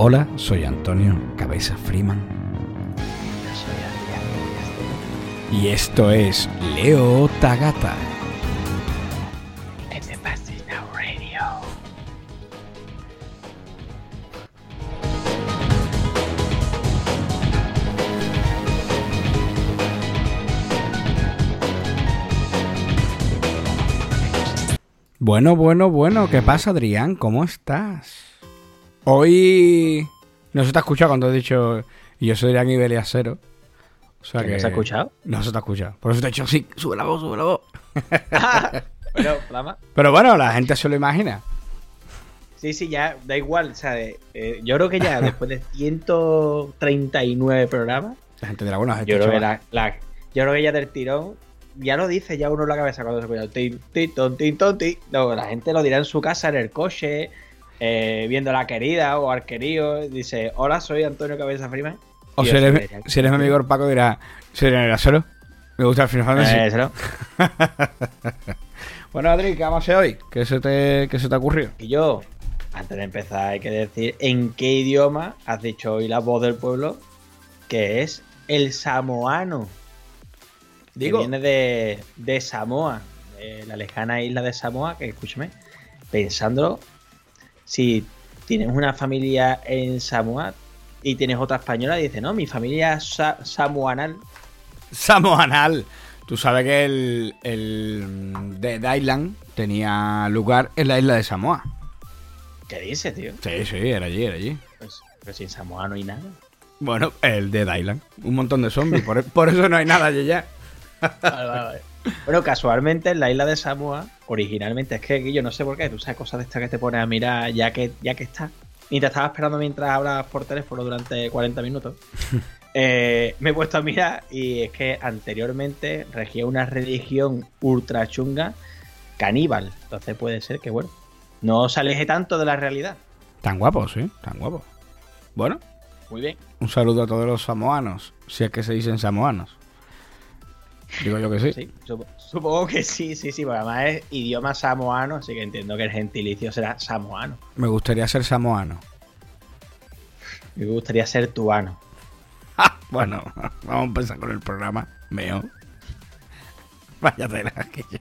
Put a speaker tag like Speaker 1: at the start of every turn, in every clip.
Speaker 1: Hola, soy Antonio Cabeza Freeman.
Speaker 2: Yo soy Adrián
Speaker 1: Y esto es Leo Tagata. Bueno, bueno, bueno, ¿qué pasa, Adrián? ¿Cómo estás? Hoy no se te ha escuchado cuando he dicho yo soy Adrián Ibelia Cero. O sea
Speaker 2: ¿Que
Speaker 1: que
Speaker 2: no se ha escuchado?
Speaker 1: No se te ha escuchado. Por eso te he dicho sí, sube la voz, sube la voz.
Speaker 2: Flama.
Speaker 1: Pero bueno, la gente se lo imagina.
Speaker 2: Sí, sí, ya da igual. O sea, eh, yo creo que ya después de 139 programas,
Speaker 1: La gente dirá, bueno, este
Speaker 2: yo creo, que la, la- yo creo que ya del tirón, ya lo dice ya uno en la cabeza cuando se escucha tin, tin, ton, tin, ton, tin. No, la gente lo dirá en su casa, en el coche, eh, viendo a la querida o al querido. Dice, hola, soy Antonio Cabeza Freeman.
Speaker 1: O si eres, si eres mi amigo el Paco dirá, soy Adrián Cero. Me gusta el Final Fantasy.
Speaker 2: Eh, ¿no?
Speaker 1: Bueno, Adri, ¿qué vamos a hacer hoy? ¿Qué se te, qué se te ha ocurrido?
Speaker 2: Y yo, antes de empezar, hay que decir en qué idioma has dicho hoy la voz del pueblo, que es el samoano.
Speaker 1: Digo-
Speaker 2: Que viene de, de Samoa, de la lejana isla de Samoa, que escúchame, pensándolo, si tienes una familia en Samoa y tienes otra española, dice, no, mi familia es sa- samoanal.
Speaker 1: Samoanal. Tú sabes que el, el Dead Island tenía lugar en la isla de Samoa.
Speaker 2: ¿Qué dices, tío?
Speaker 1: Sí, sí, era allí, era allí.
Speaker 2: Pues, pero sin Samoa no hay nada.
Speaker 1: Bueno, el Dead Island. Un montón de zombies. Por, por eso no hay nada allí ya.
Speaker 2: Vale, vale, vale. Bueno, casualmente en la isla de Samoa, originalmente, es que yo no sé por qué, tú sabes cosas de estas que te pones a mirar ya que, ya que está. Y te estaba esperando mientras hablas por teléfono durante 40 minutos. Eh, me he puesto a mirar y es que anteriormente regía una religión ultra chunga caníbal. Entonces puede ser que, bueno, no se aleje tanto de la realidad.
Speaker 1: Tan guapos, sí, tan guapos. Bueno,
Speaker 2: Muy bien.
Speaker 1: un saludo a todos los samoanos. Si es que se dicen samoanos. Digo yo que sí.
Speaker 2: Sí, sup- supongo que sí, sí, sí, porque además es idioma samoano, así que entiendo que el gentilicio será samoano.
Speaker 1: Me gustaría ser samoano.
Speaker 2: Me gustaría ser tuano.
Speaker 1: Bueno, vamos a empezar con el programa. Meo. Vaya tela que yo.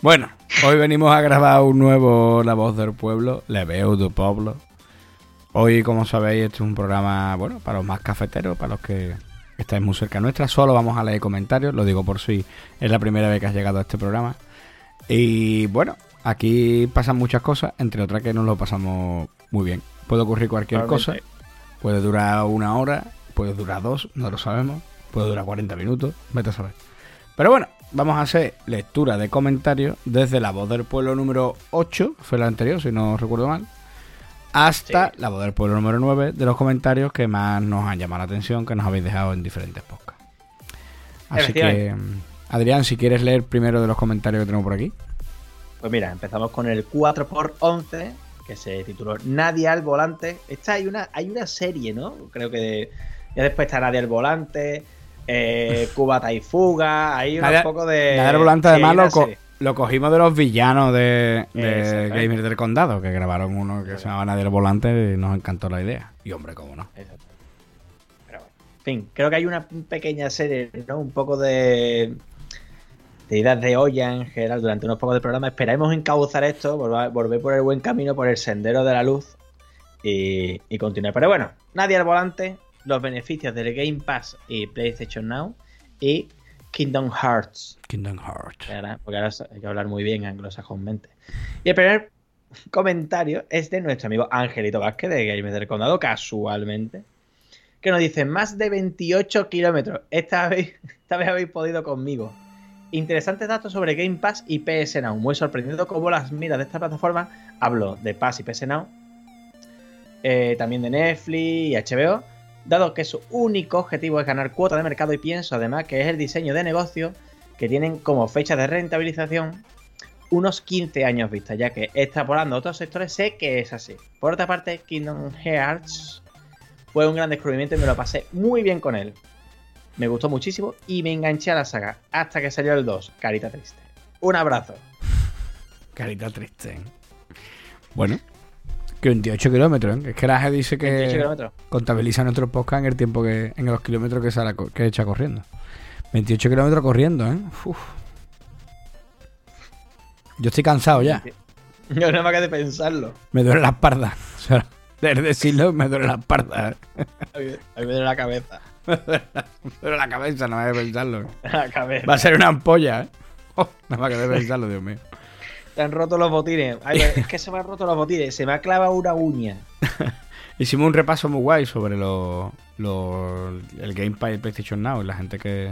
Speaker 1: Bueno, hoy venimos a grabar un nuevo La Voz del Pueblo, La du Pueblo. Hoy, como sabéis, este es un programa, bueno, para los más cafeteros, para los que estáis muy cerca nuestra. Solo vamos a leer comentarios, lo digo por si es la primera vez que has llegado a este programa. Y bueno, aquí pasan muchas cosas, entre otras que nos lo pasamos muy bien. Puede ocurrir cualquier cosa. Puede durar una hora, puede durar dos, no lo sabemos. Puede durar 40 minutos, vete a saber. Pero bueno, vamos a hacer lectura de comentarios desde la voz del pueblo número 8, fue la anterior, si no recuerdo mal, hasta
Speaker 2: Sí.
Speaker 1: la voz del pueblo número 9 de los comentarios que más nos han llamado la atención, que nos habéis dejado en diferentes podcasts. Así que, Adrián, si quieres leer primero de los comentarios que tenemos por aquí.
Speaker 2: Pues mira, empezamos con el 4x11, que se tituló Nadie al volante. Esta hay una, hay una serie, ¿no? Creo que ya después está Nadie al volante, eh, Cubata y Fuga, hay un poco de...
Speaker 1: Nadie volante
Speaker 2: sí,
Speaker 1: además lo, co-. lo cogimos de los villanos de, de. Gamers del Condado, que grabaron uno que se llamaba Nadie el Volante y nos encantó la idea. Y hombre, cómo no.
Speaker 2: Exacto. Pero bueno, en fin, creo que hay una pequeña serie, ¿no? Un poco de, de ideas de olla en general durante unos pocos de programa. Esperemos encauzar esto, volver, volver por el buen camino, por el sendero de la luz y, y continuar. Pero bueno, nadie al volante, los beneficios del Game Pass y PlayStation Now y Kingdom Hearts.
Speaker 1: Kingdom Hearts.
Speaker 2: Porque ahora hay que hablar muy bien anglosajonmente. Y el primer comentario es de nuestro amigo Angelito Vázquez de Games del Condado, casualmente, que nos dice más de 28 kilómetros. Esta vez, esta vez habéis podido conmigo. Interesantes datos sobre Game Pass y PS Now. Muy sorprendido cómo las miras de esta plataforma. Hablo de Pass y PS Now. eh, también de Netflix y HBO. Dado que su único objetivo es ganar cuota de mercado y pienso además que es el diseño de negocio que tienen como fecha de rentabilización unos 15 años vista, ya que extrapolando otros sectores sé que es así. Por otra parte, Kingdom Hearts fue un gran descubrimiento y me lo pasé muy bien con él. Me gustó muchísimo y me enganché a la saga hasta que salió el 2, carita triste. Un abrazo.
Speaker 1: Carita triste. Bueno, Que 28 kilómetros, ¿eh? Es que la gente dice que
Speaker 2: 28 kilómetros.
Speaker 1: contabiliza nuestro podcast en el tiempo que, en los kilómetros que sale, que echa corriendo. 28 kilómetros corriendo, ¿eh? Uf. Yo estoy cansado ya.
Speaker 2: Yo nada más que de pensarlo.
Speaker 1: Me duele la espalda. O sea, de decirlo, me duele la espalda. ¿eh?
Speaker 2: A mí, a mí me duele la cabeza.
Speaker 1: Me duele la cabeza, nada más de pensarlo.
Speaker 2: La cabeza.
Speaker 1: Va a ser una ampolla, ¿eh? Oh, nada más que de pensarlo, Dios mío.
Speaker 2: Te han roto los botines. Ay, es que se me han roto los botines. Se me ha clavado una uña.
Speaker 1: Hicimos un repaso muy guay sobre lo, lo- el Gamepad y PlayStation Now y la gente que,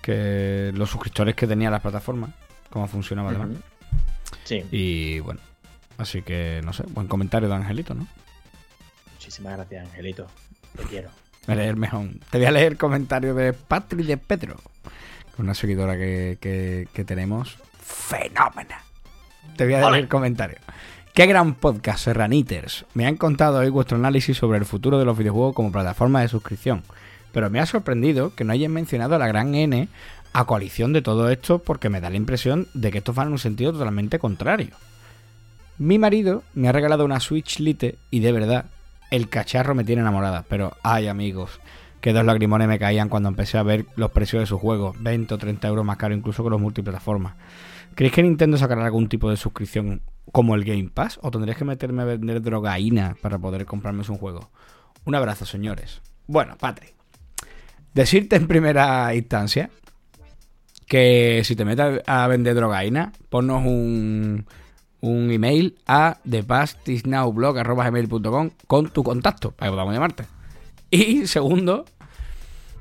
Speaker 1: que los suscriptores que tenía las plataformas, cómo funcionaba además.
Speaker 2: Ujú. Sí.
Speaker 1: Y bueno, así que no sé, buen comentario de Angelito, ¿no?
Speaker 2: Muchísimas gracias, Angelito. Te quiero.
Speaker 1: Voy a leer mejor. Te voy a leer el comentario de Patri de Pedro, una seguidora que, que- que tenemos. Fenómena. Te voy a
Speaker 2: Ole.
Speaker 1: el comentario. Qué gran podcast, Serraniters. Me han contado hoy vuestro análisis sobre el futuro de los videojuegos como plataforma de suscripción. Pero me ha sorprendido que no hayan mencionado a la gran N a coalición de todo esto porque me da la impresión de que esto va en un sentido totalmente contrario. Mi marido me ha regalado una Switch Lite y de verdad, el cacharro me tiene enamorada. Pero, ay amigos, que dos lagrimones me caían cuando empecé a ver los precios de sus juegos. 20 o 30 euros más caro incluso que los multiplataformas. ¿Creéis que Nintendo sacará algún tipo de suscripción como el Game Pass? ¿O tendrías que meterme a vender drogaína para poder comprarme un juego? Un abrazo, señores. Bueno, Patri. Decirte en primera instancia que si te metes a vender drogaína, ponnos un, un email a thepastisnowblog.com con tu contacto para que podamos llamarte. Y segundo,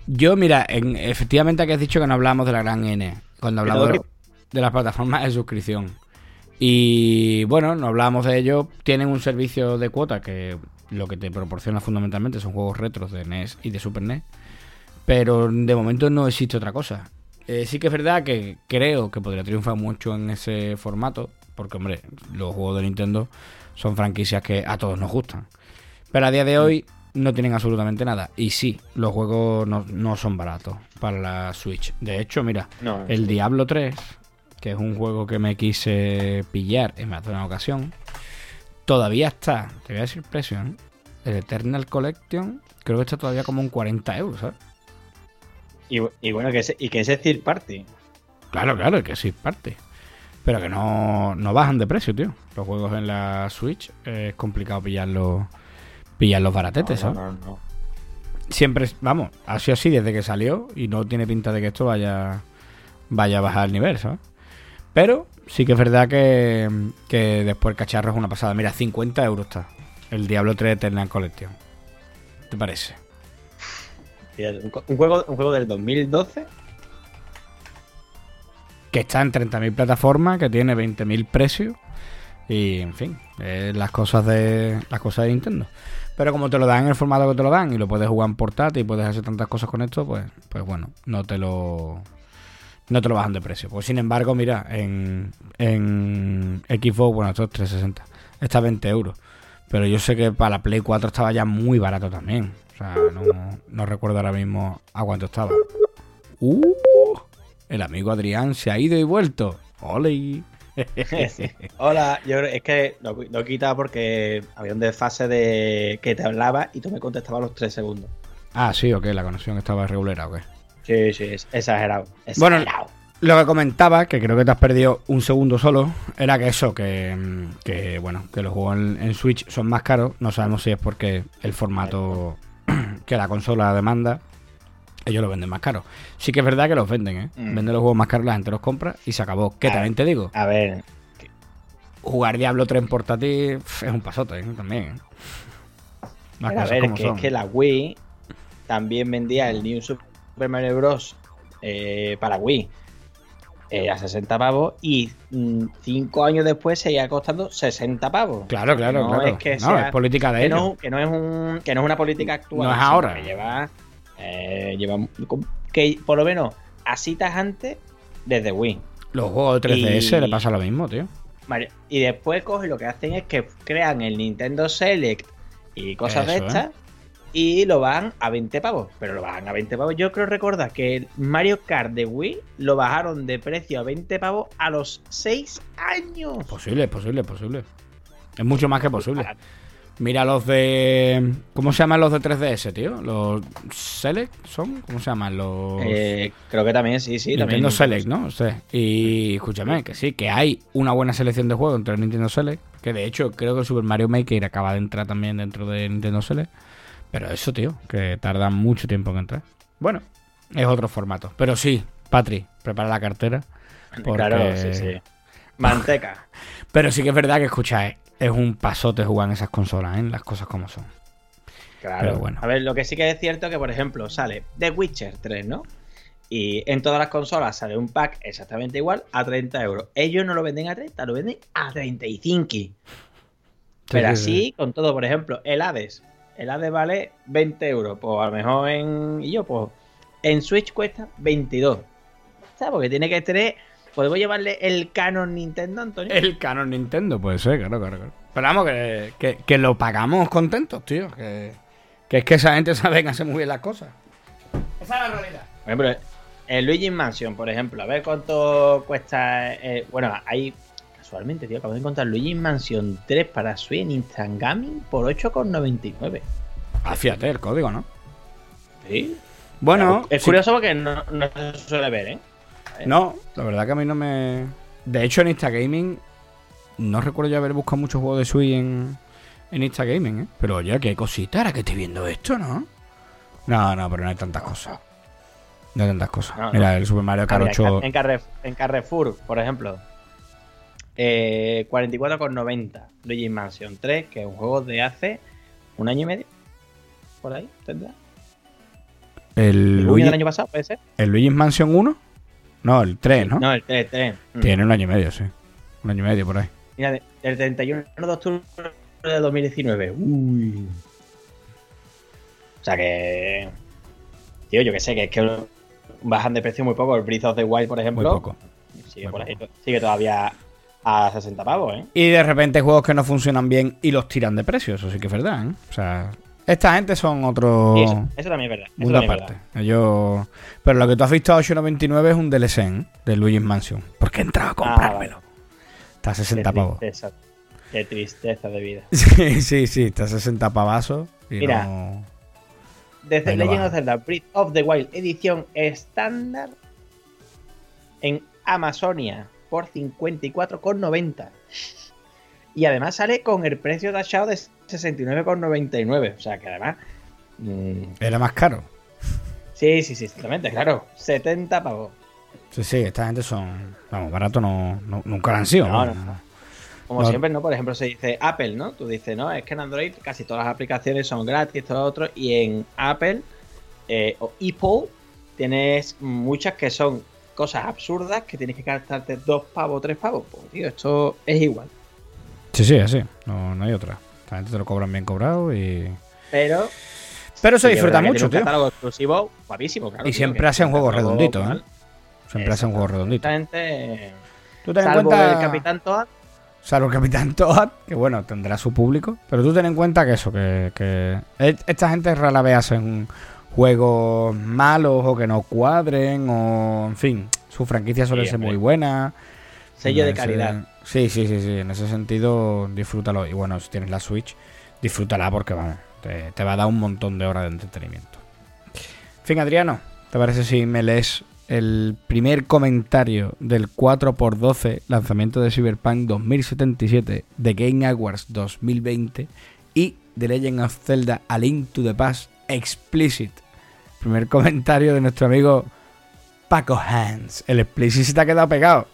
Speaker 1: yo, mira, en, efectivamente aquí has dicho que no hablamos de la gran N, cuando hablamos de, de las plataformas de suscripción. Y bueno, no hablamos de ello. Tienen un servicio de cuota que lo que te proporciona fundamentalmente son juegos retros de NES y de Super NES. Pero de momento no existe otra cosa. Eh, sí que es verdad que creo que podría triunfar mucho en ese formato. Porque, hombre, los juegos de Nintendo son franquicias que a todos nos gustan. Pero a día de hoy no tienen absolutamente nada. Y sí, los juegos no, no son baratos para la Switch. De hecho, mira,
Speaker 2: No,
Speaker 1: el Diablo 3, que es un juego que me quise pillar en más de una ocasión, todavía está, te voy a decir precio, ¿eh? El Eternal Collection, creo que está todavía como un 40 euros, ¿sabes?
Speaker 2: Y, y bueno, que ese, y que es Third Party.
Speaker 1: Claro, claro, que sí, parte. Pero que no, no bajan de precio, tío. Los juegos en la Switch eh, es complicado pillarlos, pillarlos baratetes,
Speaker 2: No,
Speaker 1: ¿sabes?
Speaker 2: no, no.
Speaker 1: Siempre, vamos, ha sido así desde que salió y no tiene pinta de que esto vaya, vaya a bajar el nivel, ¿sabes? Pero sí que es verdad que, que después el cacharro es una pasada. Mira, 50 euros está el Diablo 3 Eternal Collection. ¿Te parece?
Speaker 2: Un, juego, un juego del 2012.
Speaker 1: Que está en 30.000 plataformas, que tiene 20.000 precios. Y, en fin, eh, las cosas de las cosas de Nintendo. Pero como te lo dan en el formato que te lo dan y lo puedes jugar en portátil y puedes hacer tantas cosas con esto, pues, pues bueno, no te lo no te lo bajan de precio. Pues sin embargo, mira, en, en Xbox, bueno, esto es 360, está a 20 euros. Pero yo sé que para la Play 4 estaba ya muy barato también. O sea, no, no recuerdo ahora mismo a cuánto estaba. ¡Uh! El amigo Adrián se ha ido y vuelto. ¡Ole!
Speaker 2: Hola, yo es que lo, lo he quitado porque había un desfase de que te hablaba y tú me contestabas a los 3 segundos.
Speaker 1: ah, sí, ok, la conexión estaba regulera, ok.
Speaker 2: Sí, sí, es exagerado.
Speaker 1: Bueno,
Speaker 2: exagerado.
Speaker 1: Lo que comentaba, que creo que te has perdido un segundo solo, era que eso, que, que, bueno, que los juegos en, en Switch son más caros. No sabemos si es porque el formato que la consola demanda, ellos lo venden más caro. Sí que es verdad que los venden, ¿eh?
Speaker 2: Mm.
Speaker 1: Venden los juegos más caros, la gente los compra y se acabó. Que también te digo,
Speaker 2: A ver,
Speaker 1: jugar Diablo 3 en portátil es un pasote, ¿eh? También. ¿eh?
Speaker 2: A ver, que
Speaker 1: son.
Speaker 2: es que la Wii también vendía el New Super Mario Bros. eh, para Wii eh, a 60 pavos y 5 años después seguía costando 60 pavos.
Speaker 1: Claro, claro,
Speaker 2: no
Speaker 1: claro.
Speaker 2: es que
Speaker 1: no,
Speaker 2: sea-
Speaker 1: es política de
Speaker 2: que
Speaker 1: ellos.
Speaker 2: no, que no es un que no es una política actual
Speaker 1: No es ahora.
Speaker 2: que lleva eh, lleva que por lo menos así tajante desde Wii
Speaker 1: Los juegos de 3DS
Speaker 2: Y-
Speaker 1: le pasa lo mismo, tío.
Speaker 2: Vale, y después cogen lo que hacen es que crean el Nintendo Select y cosas de
Speaker 1: Eso,
Speaker 2: estas y lo van a 20 pavos pero lo bajan a 20 pavos yo creo recordar que el Mario Kart de Wii lo bajaron de precio a 20 pavos a los 6 años
Speaker 1: Posible, posible, posible. Es mucho más que posible. Mira los de. ¿Cómo se llaman los de 3DS, tío? ¿Los Select son? ¿Cómo se llaman? Los.
Speaker 2: Eh, creo que también, sí, sí.
Speaker 1: Nintendo
Speaker 2: también.
Speaker 1: Select, ¿no? O sea, y escúchame, que sí, que hay una buena selección de juegos dentro de Nintendo Select. Que de hecho, creo que el Super Mario Maker acaba de entrar también dentro de Nintendo Select. Pero eso, tío, que tarda mucho tiempo en entrar. Bueno, es otro formato. Pero sí, Patri, prepara la cartera. porque-
Speaker 2: Claro, sí, sí. Manteca.
Speaker 1: Pero sí que es verdad que escucháis, es un pasote jugar en esas consolas, ¿eh? Las cosas como son.
Speaker 2: Claro.
Speaker 1: Pero bueno.
Speaker 2: A ver, lo que sí que es cierto es que, por ejemplo, sale The Witcher 3, ¿no? Y en todas las consolas sale un pack exactamente igual a 30 euros. Ellos no lo venden a 30, lo venden a 35. Pero
Speaker 1: sí,
Speaker 2: así,
Speaker 1: sí.
Speaker 2: con todo, por ejemplo, el Hades. El Hades vale 20 euros. Pues a lo mejor en. Y yo, pues. En Switch cuesta 22. ¿Sabes? Porque tiene que tener. Podemos llevarle el canon Nintendo, Antonio.
Speaker 1: El canon Nintendo, puede ser, claro, claro, claro. Pero vamos, que, que, que lo pagamos contentos, tío. Que, que es que esa gente sabe que hace muy bien las cosas. Esa es la realidad.
Speaker 2: Por ejemplo, el Luigi Mansion, por ejemplo, a ver cuánto cuesta. eh, bueno, hay. Casualmente, tío, acabo de encontrar Luigi Mansion 3 para Switch en Instant Gaming por 8,99.
Speaker 1: Ah, fíjate, el código, ¿no?
Speaker 2: Sí.
Speaker 1: Bueno,
Speaker 2: es
Speaker 1: sí-
Speaker 2: curioso porque no, no se suele ver, ¿eh?
Speaker 1: No, la verdad que a mí no me. De hecho, en Instagaming no recuerdo yo haber buscado muchos juegos de Switch en, en Instagaming, ¿eh? Pero oye, qué cosita, ahora que estoy viendo esto, ¿no? No, no, pero no hay tantas cosas. No hay tantas cosas.
Speaker 2: No, no.
Speaker 1: Mira, el Super Mario Kart
Speaker 2: mira,
Speaker 1: 8.
Speaker 2: en, Carref- en Carrefour, por ejemplo, eh, 44,90 Luigi Mansion 3, que es un juego de hace un año y medio. Por ahí, ¿tendrá?
Speaker 1: El
Speaker 2: ¿El
Speaker 1: Luigi,
Speaker 2: del año pasado, puede ser?
Speaker 1: el Luigi's Mansion 1. No, el 3, ¿no?
Speaker 2: No, el 3, 3. Mm.
Speaker 1: Tiene un año y medio, sí. Un año y medio por ahí.
Speaker 2: Mira, el 31 de octubre de 2019. Uy. O sea que. Tío, yo que sé, que es que bajan de precio muy poco. El Breath of the Wild, por
Speaker 1: Muy
Speaker 2: ejemplo.
Speaker 1: poco.
Speaker 2: Sigue,
Speaker 1: Muy
Speaker 2: por ahí- sigue todavía a 60 pavos, ¿eh?
Speaker 1: Y de repente juegos que no funcionan bien y los tiran de precio. Eso sí que es verdad, ¿eh? O sea, esta gente son otro.
Speaker 2: Y eso, eso también es verdad. Eso también es
Speaker 1: aparte.
Speaker 2: verdad.
Speaker 1: Ellos... Pero lo que tú has visto a 8.99 es un DLC ¿eh? de Luigi's Mansion. Porque he entrado a comprármelo.
Speaker 2: Ah, vale.
Speaker 1: Está a 60
Speaker 2: Qué
Speaker 1: pavos.
Speaker 2: Qué tristeza de vida.
Speaker 1: Sí, sí, sí. Está a 60 pavazos. Y
Speaker 2: Mira.
Speaker 1: no...
Speaker 2: Desde Legend of Zelda Breath of the Wild edición estándar en Amazonia por 54,90. Y además sale con el precio tachado de 69,99. O sea que además. mm,
Speaker 1: Era más caro.
Speaker 2: sí, sí, sí, exactamente, claro. 70 pavos.
Speaker 1: Sí, sí. Esta gente son... Vamos, barato no, no- nunca lo han sido.
Speaker 2: No,
Speaker 1: ¿no?
Speaker 2: no, Como siempre, ¿no? Por ejemplo, se dice Apple, ¿no? Tú dices, no, es que en Android casi todas las aplicaciones son gratis, todo lo otro. Y en Apple eh, o Apple tienes muchas que son cosas absurdas que tienes que gastarte dos pavos, tres pavos. Pues, tío, esto es igual.
Speaker 1: Sí, sí, así. No, no hay otra. Gente te lo cobran bien cobrado y...
Speaker 2: Pero.
Speaker 1: Pero se disfruta mucho,
Speaker 2: un
Speaker 1: tío.
Speaker 2: catálogo exclusivo guapísimo, claro.
Speaker 1: Y
Speaker 2: tío,
Speaker 1: siempre hacen juegos redonditos, ¿eh? Siempre hacen juegos redonditos.
Speaker 2: Exactamente.
Speaker 1: Tú ten en cuenta...
Speaker 2: el Capitán Toad.
Speaker 1: Salvo el Capitán Toad, que bueno, tendrá su público. Pero tú ten en cuenta que eso, que, que e- esta gente rara vez hacen juegos malos o que no cuadren o, en fin, su franquicia suele
Speaker 2: Sí,
Speaker 1: ser muy buena.
Speaker 2: Sello de
Speaker 1: ese-
Speaker 2: calidad.
Speaker 1: Sí, sí, sí, sí. En ese sentido, disfrútalo. Y bueno, si tienes la Switch, disfrútala porque, vamos, te, te va a dar un montón de horas de entretenimiento. En fin, Adriano, ¿te parece si me lees el primer comentario del 4x12 lanzamiento de Cyberpunk 2077 de Game Awards 2020 y de Legend of Zelda A Link to the Past Explicit? Primer comentario de nuestro amigo Paco Hans. El Explicit se te ha quedado pegado.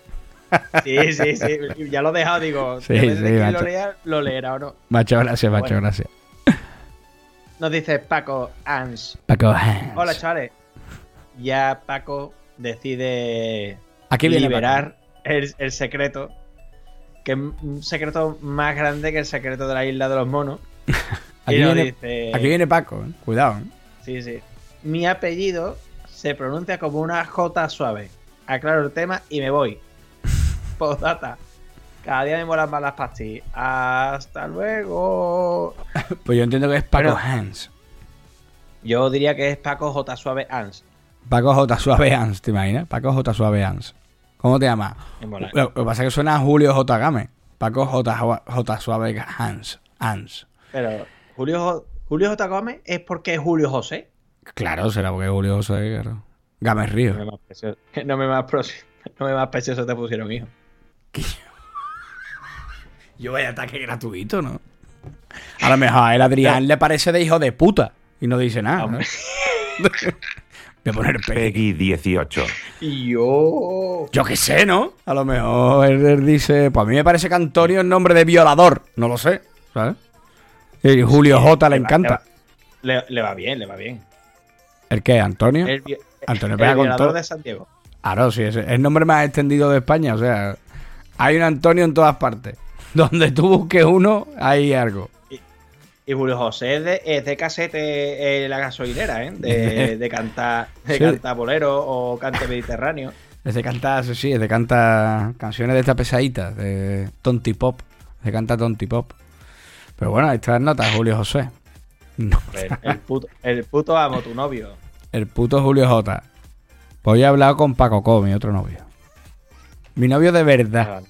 Speaker 2: Sí, sí, sí. Ya lo he dejado, digo.
Speaker 1: Sí, sí,
Speaker 2: de lo lea, lo leerá o no.
Speaker 1: Macho, gracias, macho,
Speaker 2: Bueno.
Speaker 1: gracias.
Speaker 2: Nos dice Paco Ans.
Speaker 1: Paco Hans.
Speaker 2: Hola, chavales. Ya Paco decide
Speaker 1: Aquí viene
Speaker 2: liberar el, el secreto. Que es un secreto más grande que el secreto de la isla de los monos.
Speaker 1: Aquí viene,
Speaker 2: dice.
Speaker 1: aquí viene Paco, ¿eh? cuidado. ¿eh?
Speaker 2: Sí, sí. Mi apellido se pronuncia como una J suave. Aclaro el tema y me voy. Postdata. Cada día me molan más las pastillas. Hasta luego.
Speaker 1: Pues yo entiendo que es Paco. Hans.
Speaker 2: Yo diría que es Paco J suave Ans.
Speaker 1: Paco J. Suave Hans, ¿te imaginas? Paco J. Suave Hans. ¿Cómo te llamas? Lo que pasa es que suena a Julio J. Game. Paco J, J Suave Hans. Hans.
Speaker 2: Pero Julio, Julio J. Gómez es porque es Julio José.
Speaker 1: Claro, será porque es Julio José, claro. Gámez
Speaker 2: No
Speaker 1: Río.
Speaker 2: me más precioso, no me más, prosi- no me más precioso te pusieron hijo.
Speaker 1: Yo vaya ataque gratuito, ¿no? A lo mejor a él Adrián le parece de hijo de puta y no dice nada. ¿no? Voy a poner Peggy.
Speaker 3: Peggy 18.
Speaker 2: Y yo.
Speaker 1: Yo qué sé, ¿no? A lo mejor él, él dice, pues a mí me parece que Antonio es nombre de violador. No lo sé, ¿sabes? Y Julio J le encanta.
Speaker 2: Le, le va bien, le va bien.
Speaker 1: ¿El qué? ¿Antonio?
Speaker 2: El,
Speaker 1: Antonio
Speaker 2: el
Speaker 1: pega con
Speaker 2: violador
Speaker 1: todo.
Speaker 2: de Santiago.
Speaker 1: Claro, sí, es el nombre más extendido de España. O sea, hay un Antonio en todas partes. Donde tú busques uno, hay algo.
Speaker 2: Y Julio José es de, es de casete eh, la gasolinera, ¿eh? De, de cantar de
Speaker 1: Sí.
Speaker 2: cantar bolero o cante mediterráneo.
Speaker 1: Es de cantar, sí, es de cantar canciones de esta pesadita, de Tonti Pop. Se canta Tonti Pop. Pero bueno, ahí están notas, Julio José. No,
Speaker 2: El, el puto, el puto amo, tu novio.
Speaker 1: el puto Julio J. Pues hoy he hablado con Paco Co, mi otro novio. Mi novio de verdad.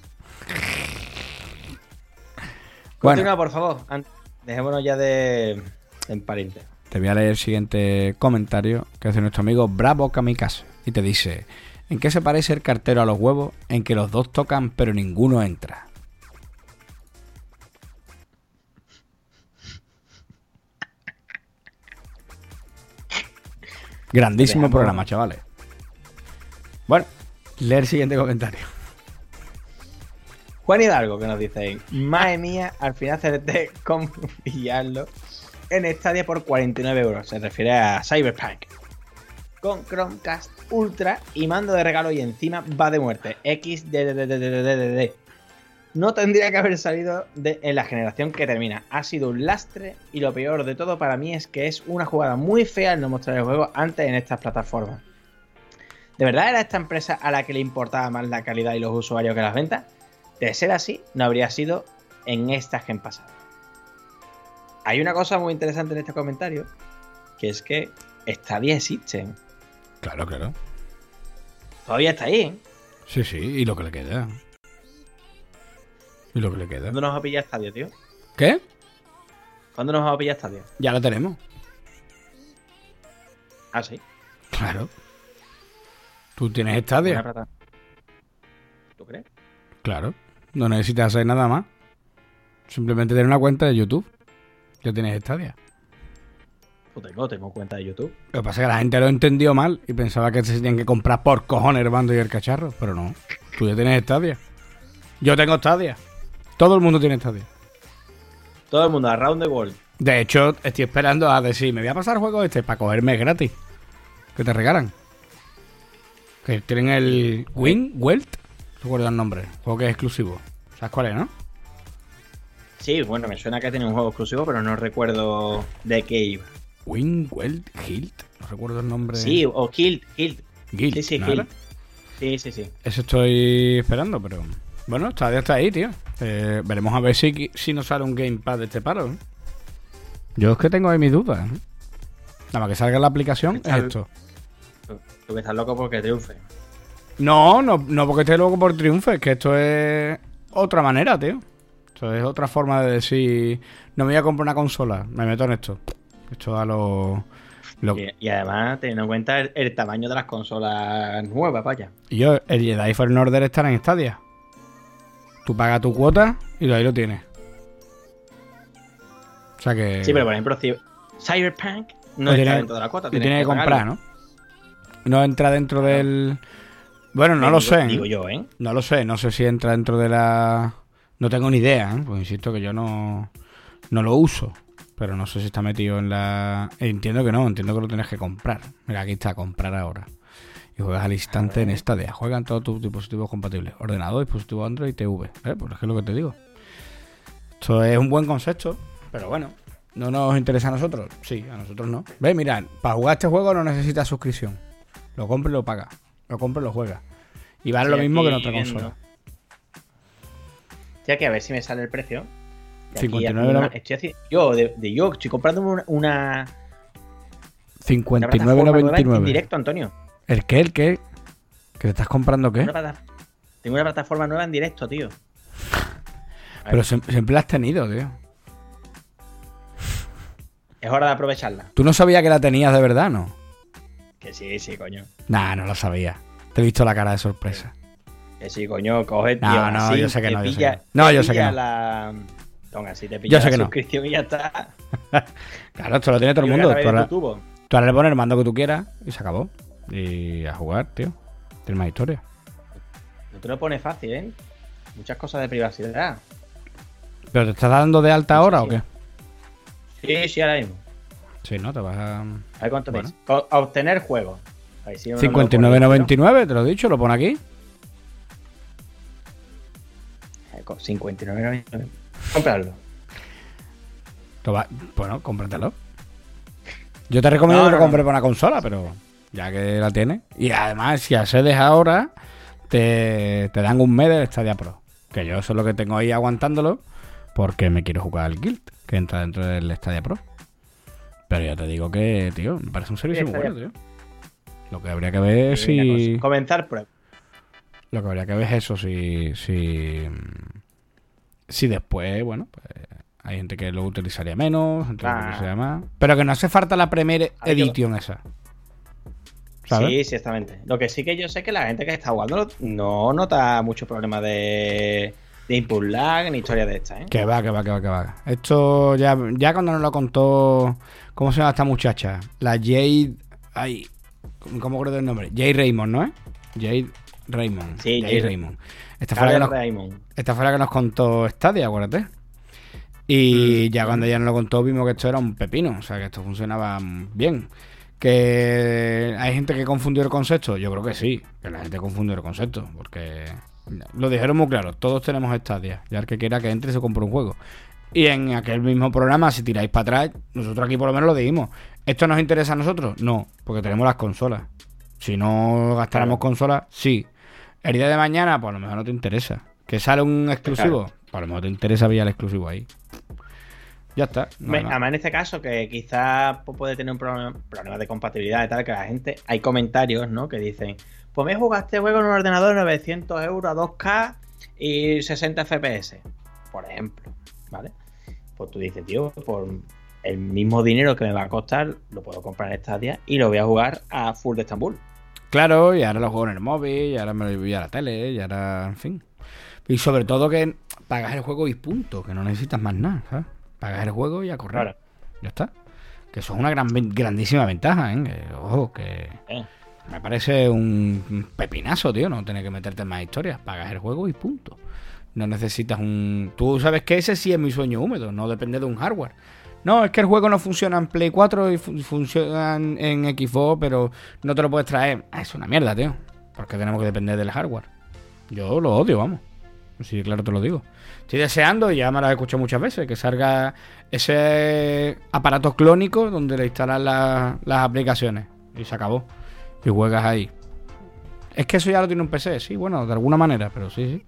Speaker 1: Bueno.
Speaker 2: Continúa, por favor. Dejémonos ya de en pariente.
Speaker 1: Te voy a leer el siguiente comentario que hace nuestro amigo Bravo Kamikaze. Y te dice: ¿En qué se parece el cartero a los huevos? En que los dos tocan, pero ninguno entra. Grandísimo
Speaker 2: Dejamos-
Speaker 1: programa, chavales. Bueno, lee el siguiente comentario.
Speaker 2: Juan Hidalgo que nos dice ahí, madre mía, al final acerté con pillarlo en Stadia por 49 euros. Se refiere a Cyberpunk. Con Chromecast Ultra y mando de regalo y encima va de muerte. XDDDDDD. No tendría que haber salido de, en la generación que termina. Ha sido un lastre y lo peor de todo para mí es que es una jugada muy fea el no mostrar el juego antes en estas plataformas. ¿De verdad era esta empresa a la que le importaba más la calidad y los usuarios que las ventas? De ser así, no habría sido en esta gen pasada. Hay una cosa muy interesante en este comentario, que es que Stadia existe.
Speaker 1: Claro, claro.
Speaker 2: Todavía está ahí. ¿eh?
Speaker 1: Sí, sí, y lo que le queda. Y lo que le queda.
Speaker 2: ¿Cuándo nos va a pillar Stadia, tío?
Speaker 1: ¿Qué?
Speaker 2: ¿Cuándo nos va a pillar Stadia?
Speaker 1: Ya lo tenemos.
Speaker 2: Ah, sí.
Speaker 1: Claro. ¿Tú tienes
Speaker 2: plata- ¿Tú crees?
Speaker 1: Claro. No necesitas hacer nada más. Simplemente tener una cuenta de YouTube. Ya tienes Stadia.
Speaker 2: Pues tengo, tengo cuenta de YouTube.
Speaker 1: Lo que pasa es que la gente lo entendió mal y pensaba que se tenían que comprar por cojones el bando y el cacharro. Pero no. Tú ya tienes Stadia. Yo tengo Stadia. Todo el mundo tiene Stadia.
Speaker 2: Todo el mundo, around the world.
Speaker 1: De hecho, estoy esperando a decir, me voy a pasar el juego este para cogerme gratis. Que te regalan. Que tienen el Win Welt. No recuerdo el nombre. Juego que es exclusivo. ¿Sabes cuál es, no?
Speaker 2: Sí, bueno, me suena que tiene un juego exclusivo, pero no recuerdo de qué iba.
Speaker 1: Win Welt Hilt. No recuerdo el nombre.
Speaker 2: Sí, o Kilt.
Speaker 1: Guild.
Speaker 2: Sí, sí. Kilt. Sí, sí, sí.
Speaker 1: Eso estoy esperando, pero. Bueno, todavía está ahí, tío. Eh, veremos a ver si, si nos sale un gamepad de este paro. ¿eh? Yo es que tengo ahí mis dudas. ¿eh? Nada más que salga la aplicación, es esto.
Speaker 2: Tú, tú que estás loco porque triunfe.
Speaker 1: No, no, no porque esté loco por triunfe, es que esto es otra manera, tío. Esto es otra forma de decir, no me voy a comprar una consola, me meto en esto. Esto a lo... lo-
Speaker 2: Y, y además, teniendo en cuenta el, el tamaño de las consolas nuevas, vaya.
Speaker 1: Y yo, el Jedi Fallen Order estará en Stadia. Tú pagas tu cuota y ahí lo tienes. O sea que...
Speaker 2: Sí, pero por ejemplo, Cyberpunk no
Speaker 1: Lo
Speaker 2: está
Speaker 1: tiene-
Speaker 2: dentro de la cuota.
Speaker 1: lo tienes que comprar. ¿no? No entra dentro del... Bueno, no lo
Speaker 2: Digo-
Speaker 1: sé. ¿eh?
Speaker 2: Digo yo, ¿eh?
Speaker 1: No lo sé, no sé si entra dentro de la... No tengo ni idea, ¿eh? pues insisto que yo no, no lo uso. Pero no sé si está metido en la... Entiendo que no, entiendo que lo tienes que comprar. Mira, aquí está, comprar ahora. Y juegas al instante en Stadia. Juegan todos tus dispositivos compatibles. Ordenador, dispositivo Android y TV. ¿Eh? Pues es que es lo que te digo. Esto es un buen concepto, pero bueno. ¿No nos interesa a nosotros? Sí, a nosotros no. Ve, mira, para jugar este juego no necesitas suscripción. Lo compras y lo pagas. Lo compras y lo juegas. Y vale lo mismo que en otra
Speaker 2: viendo.
Speaker 1: consola.
Speaker 2: Ya que a ver si me sale el precio. Y aquí
Speaker 1: 59
Speaker 2: haciendo
Speaker 1: no-
Speaker 2: una- estoy haciendo- yo, de, de yo, estoy comprando una, una, una
Speaker 1: 59.99.
Speaker 2: plataforma nueva en directo, Antonio.
Speaker 1: ¿El qué? ¿El qué? ¿Que te estás comprando qué?
Speaker 2: Una tengo una plataforma nueva en directo, tío.
Speaker 1: Pero siempre, la has tenido, tío.
Speaker 2: Es hora de aprovecharla.
Speaker 1: ¿Tú no sabías que la tenías de verdad, no?
Speaker 2: Que sí, sí, coño.
Speaker 1: Nah, no lo sabía. Te he visto la cara de sorpresa.
Speaker 2: Que sí, coño, coge, tío.
Speaker 1: No, no,
Speaker 2: así,
Speaker 1: yo sé que no, yo sé que no. Yo sé que no.
Speaker 2: La... Así te pilla
Speaker 1: Yo sé
Speaker 2: la
Speaker 1: que no.
Speaker 2: suscripción y ya está.
Speaker 1: Claro, esto lo tiene todo el mundo. Tú ahora, tú ahora le pones el mando que tú quieras y se acabó. Y a jugar, tío. Tiene más historia.
Speaker 2: No te lo pones fácil, ¿eh? Muchas cosas de privacidad.
Speaker 1: ¿Pero te estás dando de alta ahora o qué?
Speaker 2: Sí, sí, ahora mismo.
Speaker 1: Sí, ¿no? Te vas a...
Speaker 2: A ver cuánto
Speaker 1: Bueno.
Speaker 2: a obtener si no pone,
Speaker 1: 59.99, te lo he dicho, lo pone aquí.
Speaker 2: Eh, con 59,99. Comprarlo.
Speaker 1: Lo va- Bueno, cómpratelo. Yo te recomiendo
Speaker 2: No,
Speaker 1: que lo
Speaker 2: no,
Speaker 1: compres para una consola, pero ya que la tienes. Y además, si accedes ahora, te, te dan un mes del Stadia Pro. Que yo eso es lo que tengo ahí aguantándolo porque me quiero jugar al Guild, que entra dentro del Stadia Pro. Pero ya te digo que, tío, me parece un servicio muy bueno, tío. Lo que habría que ver es si...
Speaker 2: Comenzar prueba.
Speaker 1: Lo que habría que ver es eso, si. Si, si después, bueno, pues hay gente que lo utilizaría menos, gente que lo
Speaker 2: Ah.
Speaker 1: utilizaría más. Pero que no hace falta la Premier
Speaker 2: A ver, yo-
Speaker 1: Edition esa. ¿Sabes?
Speaker 2: Sí, exactamente. Lo que sí que yo sé que la gente que está jugando no nota mucho problema de, de input lag ni historia de esta, ¿eh?
Speaker 1: Que va, que va, que va, que va. Esto ya, ya cuando nos lo contó. ¿Cómo se llama esta muchacha? La Jade. Ay, ¿cómo creo el nombre? Jade Raymond, ¿no es? Jade Raymond.
Speaker 2: Sí,
Speaker 1: Jade
Speaker 2: Jade-
Speaker 1: Raymond. Esta fue, la que nos,
Speaker 2: Raymond.
Speaker 1: esta fue la que nos contó Stadia, acuérdate. Y ya cuando ella nos lo contó vimos que esto era un pepino, o sea que esto funcionaba mm, bien. Que hay gente que confundió el concepto, yo creo que sí, que la gente confundió el concepto, porque lo dijeron muy claro, todos tenemos Stadia, ya el que quiera que entre se compre un juego. Y en aquel mismo programa, si tiráis para atrás, nosotros aquí por lo menos lo dijimos. ¿Esto nos interesa a nosotros? No, porque tenemos las consolas. Si no gastáramos consolas, sí. El día de mañana, pues a lo mejor no te interesa. ¿Que sale un exclusivo? Pues a lo mejor te interesa pillar el exclusivo ahí. Ya está. no
Speaker 2: Me- además, en este caso, que quizás pues, puede tener un problema, problema de compatibilidad y tal, que la gente, hay comentarios, ¿no? Que dicen, pues me este juego en un ordenador de 900 euros a 2K y 60 FPS, por ejemplo, ¿vale? Pues tú dices, tío, por el mismo dinero que me va a costar, lo puedo comprar en Stadia y lo voy a jugar a full de Estambul.
Speaker 1: Claro, y ahora lo juego en el móvil, y ahora me lo voy a la tele, y ahora, en fin. Y sobre todo que pagas el juego y punto, que no necesitas más nada, ¿sabes? Pagas el juego y a correr. Ya está. Que eso es una gran, grandísima ventaja, ¿eh? Que, ojo, que
Speaker 2: Eh.
Speaker 1: me parece un pepinazo, tío, no tener que meterte en más historias. Pagas el juego y punto. No necesitas un... Tú sabes que ese sí es mi sueño húmedo, no depende de un hardware. No, es que el juego no funciona en Play 4 y fu- funciona en, en Xbox, pero no te lo puedes traer. Ah, es una mierda, tío. Porque tenemos que depender del hardware. Yo lo odio, vamos. Sí, claro, te lo digo. Estoy deseando, y ya me lo he escuchado muchas veces, que salga ese aparato clónico donde le instalan la- las aplicaciones. Y se acabó. Y juegas ahí. Es que eso ya lo tiene un PC, sí, bueno, de alguna manera, pero sí, sí.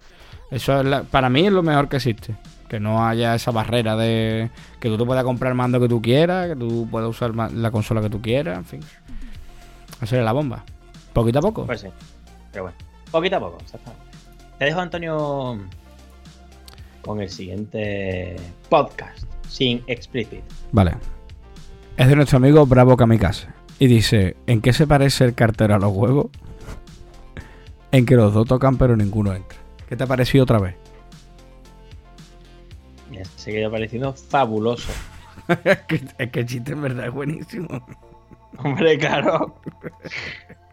Speaker 1: Eso es la- para mí es lo mejor que existe. Que no haya esa barrera de que tú te puedas comprar el mando que tú quieras, que tú puedas usar la consola que tú quieras, en fin. Eso es la bomba. Poquito a poco.
Speaker 2: Pues sí. Pero bueno, poquito a poco, exactamente. Te dejo, Antonio, con el siguiente podcast, sin explicit.
Speaker 1: Vale. Es de nuestro amigo Bravo Kamikaze. Y dice, ¿en qué se parece el cartero a los huevos? en que los dos tocan pero ninguno entra. ¿Qué te ha parecido otra vez?
Speaker 2: Me ha seguido pareciendo fabuloso.
Speaker 1: es, que, es que el chiste en verdad es buenísimo.
Speaker 2: Hombre, claro.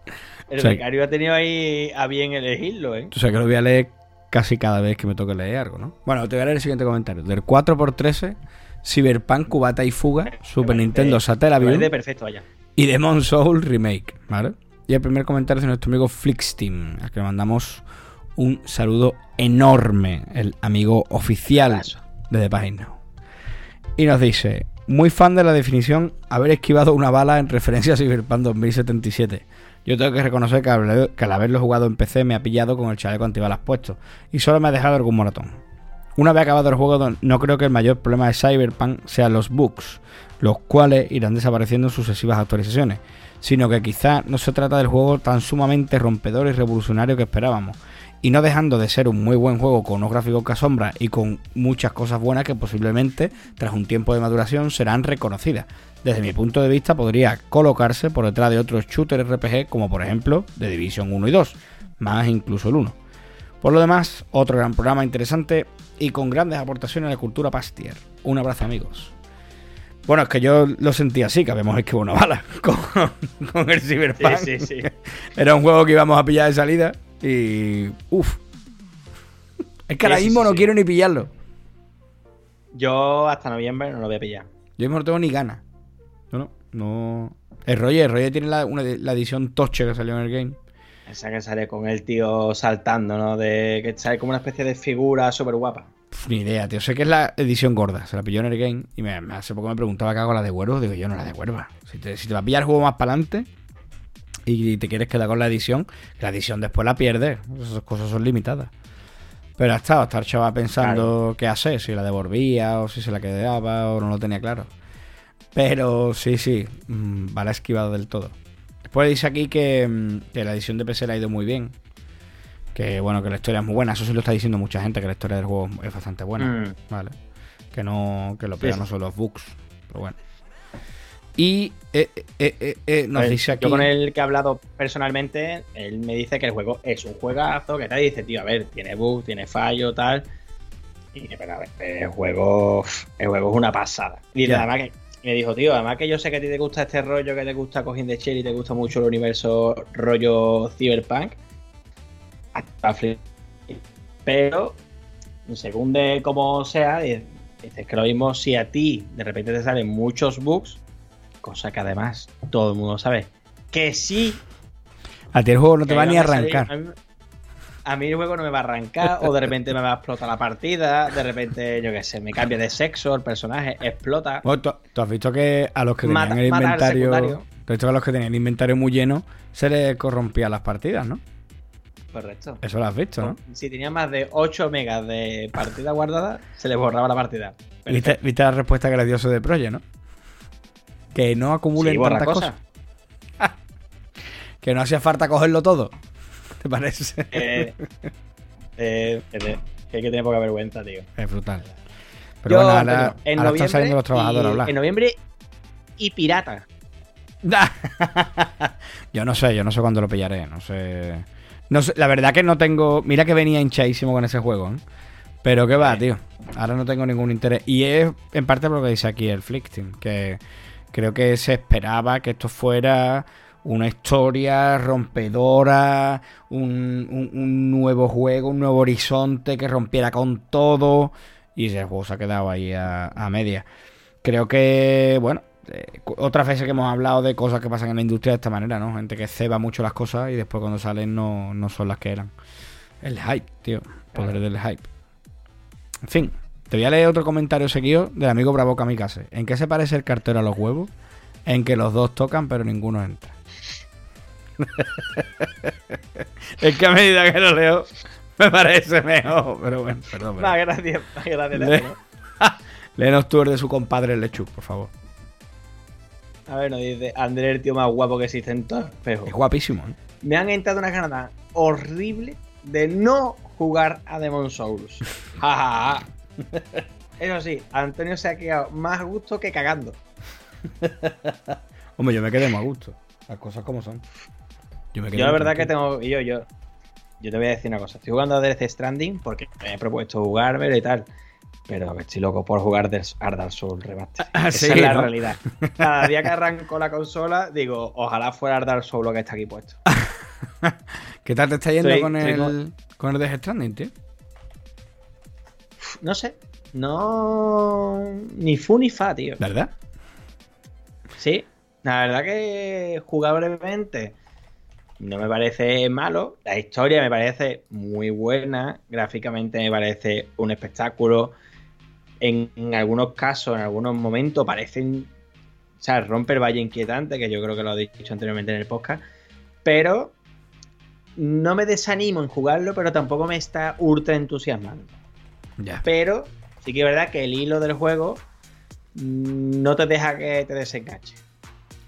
Speaker 2: El
Speaker 1: Sí.
Speaker 2: becario ha tenido ahí a bien elegirlo, ¿eh?
Speaker 1: Tú sabes que lo voy a leer casi cada vez que me toque leer algo, ¿no? Bueno, te voy a leer el siguiente comentario. Del 4x13, Cyberpunk, Cubata y Fuga, Super Nintendo
Speaker 2: me
Speaker 1: Satellaview
Speaker 2: perfecto, vaya.
Speaker 1: y Demon Soul Remake, ¿vale? Y el primer comentario es de nuestro amigo Flixteam, al que le mandamos un saludo enorme, el amigo oficial de The Page Now. Y nos dice, muy fan de la definición haber esquivado una bala en referencia a Cyberpunk 2077. Yo tengo que reconocer que al, haberlo jugado en PC me ha pillado con el chaleco antibalas puesto y solo me ha dejado algún moratón. Una vez acabado el juego, no creo que el mayor problema de Cyberpunk sean los bugs, los cuales irán desapareciendo en sucesivas actualizaciones, sino que quizá no se trata del juego tan sumamente rompedor y revolucionario que esperábamos, y no dejando de ser un muy buen juego con unos gráficos que asombra y con muchas cosas buenas que posiblemente tras un tiempo de maduración serán reconocidas. Desde mi punto de vista podría colocarse por detrás de otros shooters RPG como por ejemplo The Division 1 y 2, más incluso el 1. Por lo demás, otro gran programa interesante y con grandes aportaciones a la cultura pastier. Un abrazo amigos. Bueno, es que yo lo sentí así, que habíamos esquivado una bala con, con el Cyberpunk.
Speaker 2: Sí, sí, sí.
Speaker 1: Era un juego que íbamos a pillar de salida y... Uf. Es que ahora mismo no quiero ni pillarlo.
Speaker 2: Yo hasta noviembre no lo voy a pillar.
Speaker 1: Yo mismo no tengo ni ganas. No, no, no... El Roger, el Roger tiene la, una la edición toche que salió en el game.
Speaker 2: Esa que sale con el tío saltando, ¿no? De que sale como una especie de figura súper guapa.
Speaker 1: Ni idea, tío. Sé que es la edición gorda. Se la pilló en el game. Y me- hace poco me preguntaba qué hago la de huervo. Digo, yo no la de huerva. Si te, si te va a pillar el juego más para adelante y te quieres quedar con la edición, la edición después la pierdes. Esas cosas son limitadas. Pero ha estado, hasta el chaval pensando qué hacer, si la devolvía o si se la quedaba o no lo tenía claro. Pero sí, sí, mm, va la esquivado del todo. Después dice aquí que, mm, que la edición de PC le ha ido muy bien. Que bueno, que la historia es muy buena. Eso sí lo está diciendo mucha gente, que la historia del juego es bastante buena.
Speaker 2: Mm.
Speaker 1: Vale. Que no, que lo pegan
Speaker 2: Sí,
Speaker 1: no son los bugs. Pero bueno. Y eh, eh, eh, nos
Speaker 2: ver,
Speaker 1: dice aquí.
Speaker 2: Yo con el que he hablado personalmente, él me dice que el juego es un juegazo, que tal, y dice, tío, a ver, tiene bug, tiene fallo, tal. Y dice, pero a ver, el juego, el juego es una pasada. Y además que me dijo, tío, además que yo sé que a ti te gusta este rollo, que te gusta Cojín de Shell y te gusta mucho el universo rollo Cyberpunk. Pero, según de cómo sea, dices que lo mismo si a ti de repente te salen muchos bugs, cosa que además todo el mundo sabe que sí.
Speaker 1: A ti el juego no te va ni a arrancar.
Speaker 2: a mí- a mí el juego no me va a arrancar, o de repente me va a explotar la partida, de repente, yo qué sé, me cambia de sexo, el personaje explota.
Speaker 1: Bueno, ¿tú, tú has visto que a los que tenían
Speaker 2: Mata-
Speaker 1: el inventario. tú has visto que a los que tenían el inventario muy lleno se les corrompían las partidas, ¿no?
Speaker 2: Correcto.
Speaker 1: Eso lo has visto, ¿no?
Speaker 2: Si tenía más de 8 megas de partida guardada, se le borraba la partida.
Speaker 1: ¿Viste, viste la respuesta que le dio eso de Proye, ¿no? Que no acumulen
Speaker 2: Sí,
Speaker 1: tantas
Speaker 2: cosas.
Speaker 1: Que no hacía falta cogerlo todo. ¿Te parece?
Speaker 2: Eh, eh, que te- que hay que tener poca vergüenza, tío.
Speaker 1: Es brutal. Pero
Speaker 2: Yo,
Speaker 1: bueno, ahora,
Speaker 2: en
Speaker 1: ahora están
Speaker 2: noviembre
Speaker 1: saliendo los trabajadores a
Speaker 2: y-
Speaker 1: hablar.
Speaker 2: En noviembre y pirata.
Speaker 1: yo no sé, yo no sé cuándo lo pillaré, no sé. No sé, la verdad que no tengo. Mira que venía hinchadísimo con ese juego, ¿eh? Pero que va,
Speaker 2: Sí.
Speaker 1: tío. Ahora no tengo ningún interés. Y es en parte por lo que dice aquí el Flick Team, que creo que se esperaba que esto fuera una historia rompedora, un, un- un nuevo juego, un nuevo horizonte que rompiera con todo. Y ese juego se ha quedado ahí a, a media. Creo que, bueno, eh, otras veces que hemos hablado de cosas que pasan en la industria de esta manera, ¿no? Gente que ceba mucho las cosas y después cuando salen no, no son las que eran. El hype, tío. Poder del hype. En fin, te voy a leer otro comentario seguido del amigo Bravo Kamikaze. ¿En qué se parece el cartero a los huevos? En que los dos tocan pero ninguno entra. es que a medida que lo leo me parece mejor. Pero bueno, perdón. perdón.
Speaker 2: Más gracias, más gracias.
Speaker 1: Le-
Speaker 2: ¿no?
Speaker 1: Léenos tú el de su compadre el Lechuk, por favor.
Speaker 2: A ver, nos dice André, el tío más guapo que existe en todo el espejo.
Speaker 1: Es guapísimo, ¿eh?
Speaker 2: Me han entrado unas ganas tan horribles de no jugar a Demon Souls. Ja, ja, ja. Eso sí, Antonio se ha quedado más a gusto que cagando.
Speaker 1: Hombre, yo me quedé muy a gusto. Las cosas como son. Yo me quedé
Speaker 2: Yo la verdad que tengo. Yo, yo. Yo te voy a decir una cosa. Estoy jugando a Death Stranding porque me he propuesto jugármelo y tal. Pero estoy loco por jugar a Dark Souls Remaster.
Speaker 1: Ah,
Speaker 2: Esa
Speaker 1: sí,
Speaker 2: es la
Speaker 1: ¿no?
Speaker 2: realidad. Cada día que arranco la consola, digo, ojalá fuera Dark Souls lo que está aquí puesto.
Speaker 1: ¿Qué tal te está yendo
Speaker 2: Estoy-
Speaker 1: con, el,
Speaker 2: con-
Speaker 1: con el Death Stranding, tío?
Speaker 2: No sé. No. Ni fu ni fa, tío.
Speaker 1: ¿Verdad?
Speaker 2: Sí, la verdad que jugablemente no me parece malo. La historia me parece muy buena. Gráficamente me parece un espectáculo. En, en algunos casos, en algunos momentos, parecen. O sea, rompe el valle inquietante, que yo creo que lo he dicho anteriormente en el podcast. Pero no me desanimo en jugarlo, pero tampoco me está ultra entusiasmando. Pero sí que es verdad que el hilo del juego mm, no te deja que te desenganche.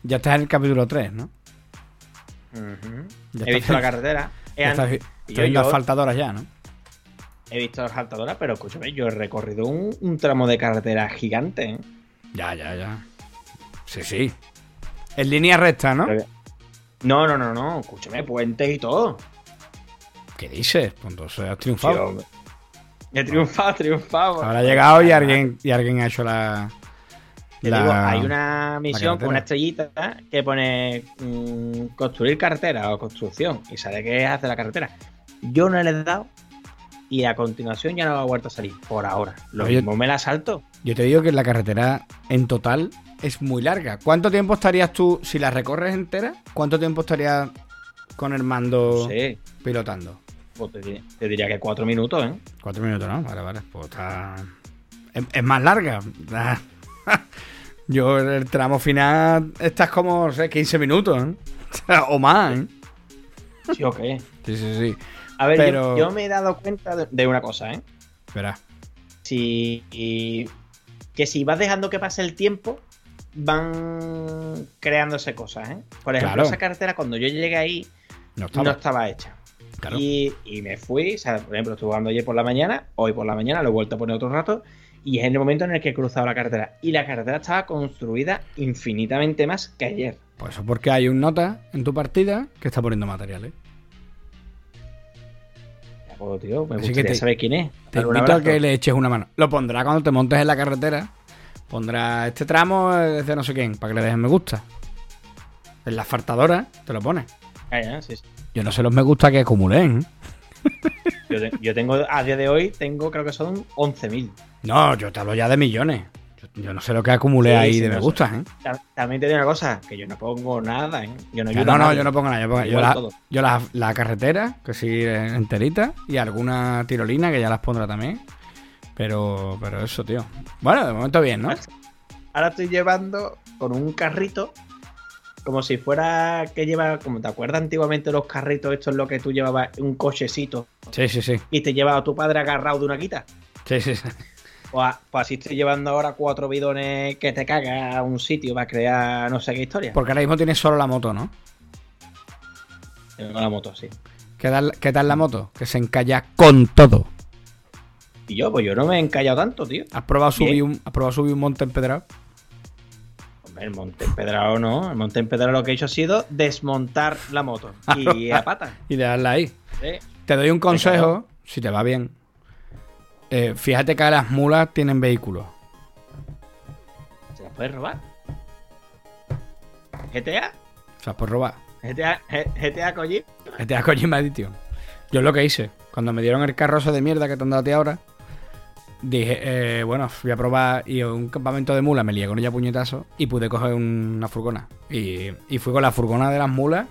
Speaker 1: Ya estás en el capítulo 3, ¿no? Ya
Speaker 2: He visto la carretera.
Speaker 1: Ya estás, Estoy en
Speaker 2: yo-
Speaker 1: las faltadoras ya, ¿no?
Speaker 2: He visto las saltadoras, pero escúchame, yo he recorrido un, un tramo de carretera gigante. ¿eh?
Speaker 1: Ya, ya, ya. Sí, sí. En línea recta, ¿no?
Speaker 2: Pero- No, no, no, no. Escúchame, puentes y todo.
Speaker 1: ¿Qué dices? Pues entonces has triunfado.
Speaker 2: He triunfado, triunfado.
Speaker 1: Habrá llegado y alguien, y alguien ha hecho la.
Speaker 2: Digo, hay una misión con una estrellita que pone mm, construir carretera o construcción y sabe que es hacer la carretera. Yo no le he dado y a continuación ya no ha vuelto a salir por ahora. Lo mismo me la salto.
Speaker 1: Yo te digo que la carretera en total es muy larga. ¿Cuánto tiempo estarías tú, si la recorres entera, cuánto tiempo estarías con el mando
Speaker 2: sé,
Speaker 1: pilotando?
Speaker 2: Pues te, di- te diría que cuatro minutos, ¿eh?
Speaker 1: Cuatro minutos, ¿no? Vale, vale. Pues está. Es, es más larga. Yo en el tramo final estás como, no sé, 15 minutos, ¿eh? o más, ¿eh?
Speaker 2: Sí o qué.
Speaker 1: Sí, sí, sí.
Speaker 2: A ver, yo-
Speaker 1: Pero-
Speaker 2: yo, me he dado cuenta de, de una cosa, ¿eh?
Speaker 1: Verás.
Speaker 2: Si, y- que si vas dejando que pase el tiempo, van creándose cosas, ¿eh? Por ejemplo,
Speaker 1: Claro.
Speaker 2: esa carretera, cuando yo llegué ahí,
Speaker 1: No estaba.
Speaker 2: no estaba hecha.
Speaker 1: Claro.
Speaker 2: Y, y me fui, o sea, por ejemplo, estuve jugando ayer por la mañana, hoy por la mañana lo he vuelto a poner otro rato, y es en el momento en el que he cruzado la carretera. Y la carretera estaba construida infinitamente más que ayer.
Speaker 1: Pues eso porque hay un nota en tu partida que está poniendo materiales.
Speaker 2: Ya, pues, tío, me
Speaker 1: Así que
Speaker 2: gustaría
Speaker 1: te-
Speaker 2: saber quién es.
Speaker 1: Te invito a que le eches una mano. Lo pondrá cuando te montes en la carretera. Pondrá este tramo es de no sé quién, para que le dejes me gusta. En la fartadora te lo pones.
Speaker 2: Ah, ya, sí, sí.
Speaker 1: Yo no sé los me gusta que acumulen. ¿eh?
Speaker 2: Yo, te- yo tengo, a día de hoy, tengo, creo que son 11.000.
Speaker 1: No, yo te hablo ya de millones. Yo, yo no sé lo que acumulé
Speaker 2: Sí,
Speaker 1: ahí
Speaker 2: sí,
Speaker 1: de
Speaker 2: no
Speaker 1: me
Speaker 2: sé.
Speaker 1: gusta, ¿eh?
Speaker 2: Ta- También te digo una cosa, que yo no pongo nada, ¿eh? Yo no ayudo
Speaker 1: no, no, yo no pongo nada. Yo, pongo- yo la, yo la, la carretera, que sí enterita, y alguna tirolina que ya las pondrá también. Pero, pero eso, tío. Bueno, de momento bien, ¿no?
Speaker 2: Ahora estoy llevando con un carrito, como si fuera que lleva, como te acuerdas antiguamente los carritos, esto es lo que tú llevabas, un cochecito,
Speaker 1: Sí, sí, sí.
Speaker 2: y te llevaba a tu padre agarrado de una quita.
Speaker 1: Sí, sí, sí.
Speaker 2: Pues, pues así estoy llevando ahora cuatro bidones que te cagas a un sitio para crear no sé qué historia.
Speaker 1: Porque ahora mismo tienes solo la moto, ¿no?
Speaker 2: Tengo la moto así.
Speaker 1: ¿Qué tal, ¿Qué tal la moto? Que se encalla con todo.
Speaker 2: Y yo, pues yo no me he encallado tanto, tío.
Speaker 1: ¿Has probado subir un, has probado subir un monte empedrado?
Speaker 2: El monte empedrado no. El monte empedrado lo que he hecho ha sido desmontar la moto. Y a pata.
Speaker 1: Y dejarla ahí. Te doy un consejo, si te va bien. Eh, fíjate que las mulas tienen vehículos.
Speaker 2: ¿Se las puedes robar? GTA,
Speaker 1: O sea, por robar.
Speaker 2: GTA, GTA Koji.
Speaker 1: Este es Kojima Edition. Yo es lo que hice. Cuando me dieron el carro ese de mierda que te han dado a ti ahora, dije, eh, bueno, fui a probar y en un campamento de mulas me lié con ella puñetazo y pude coger un- una furgona. Y, y fui con la furgona de las mulas.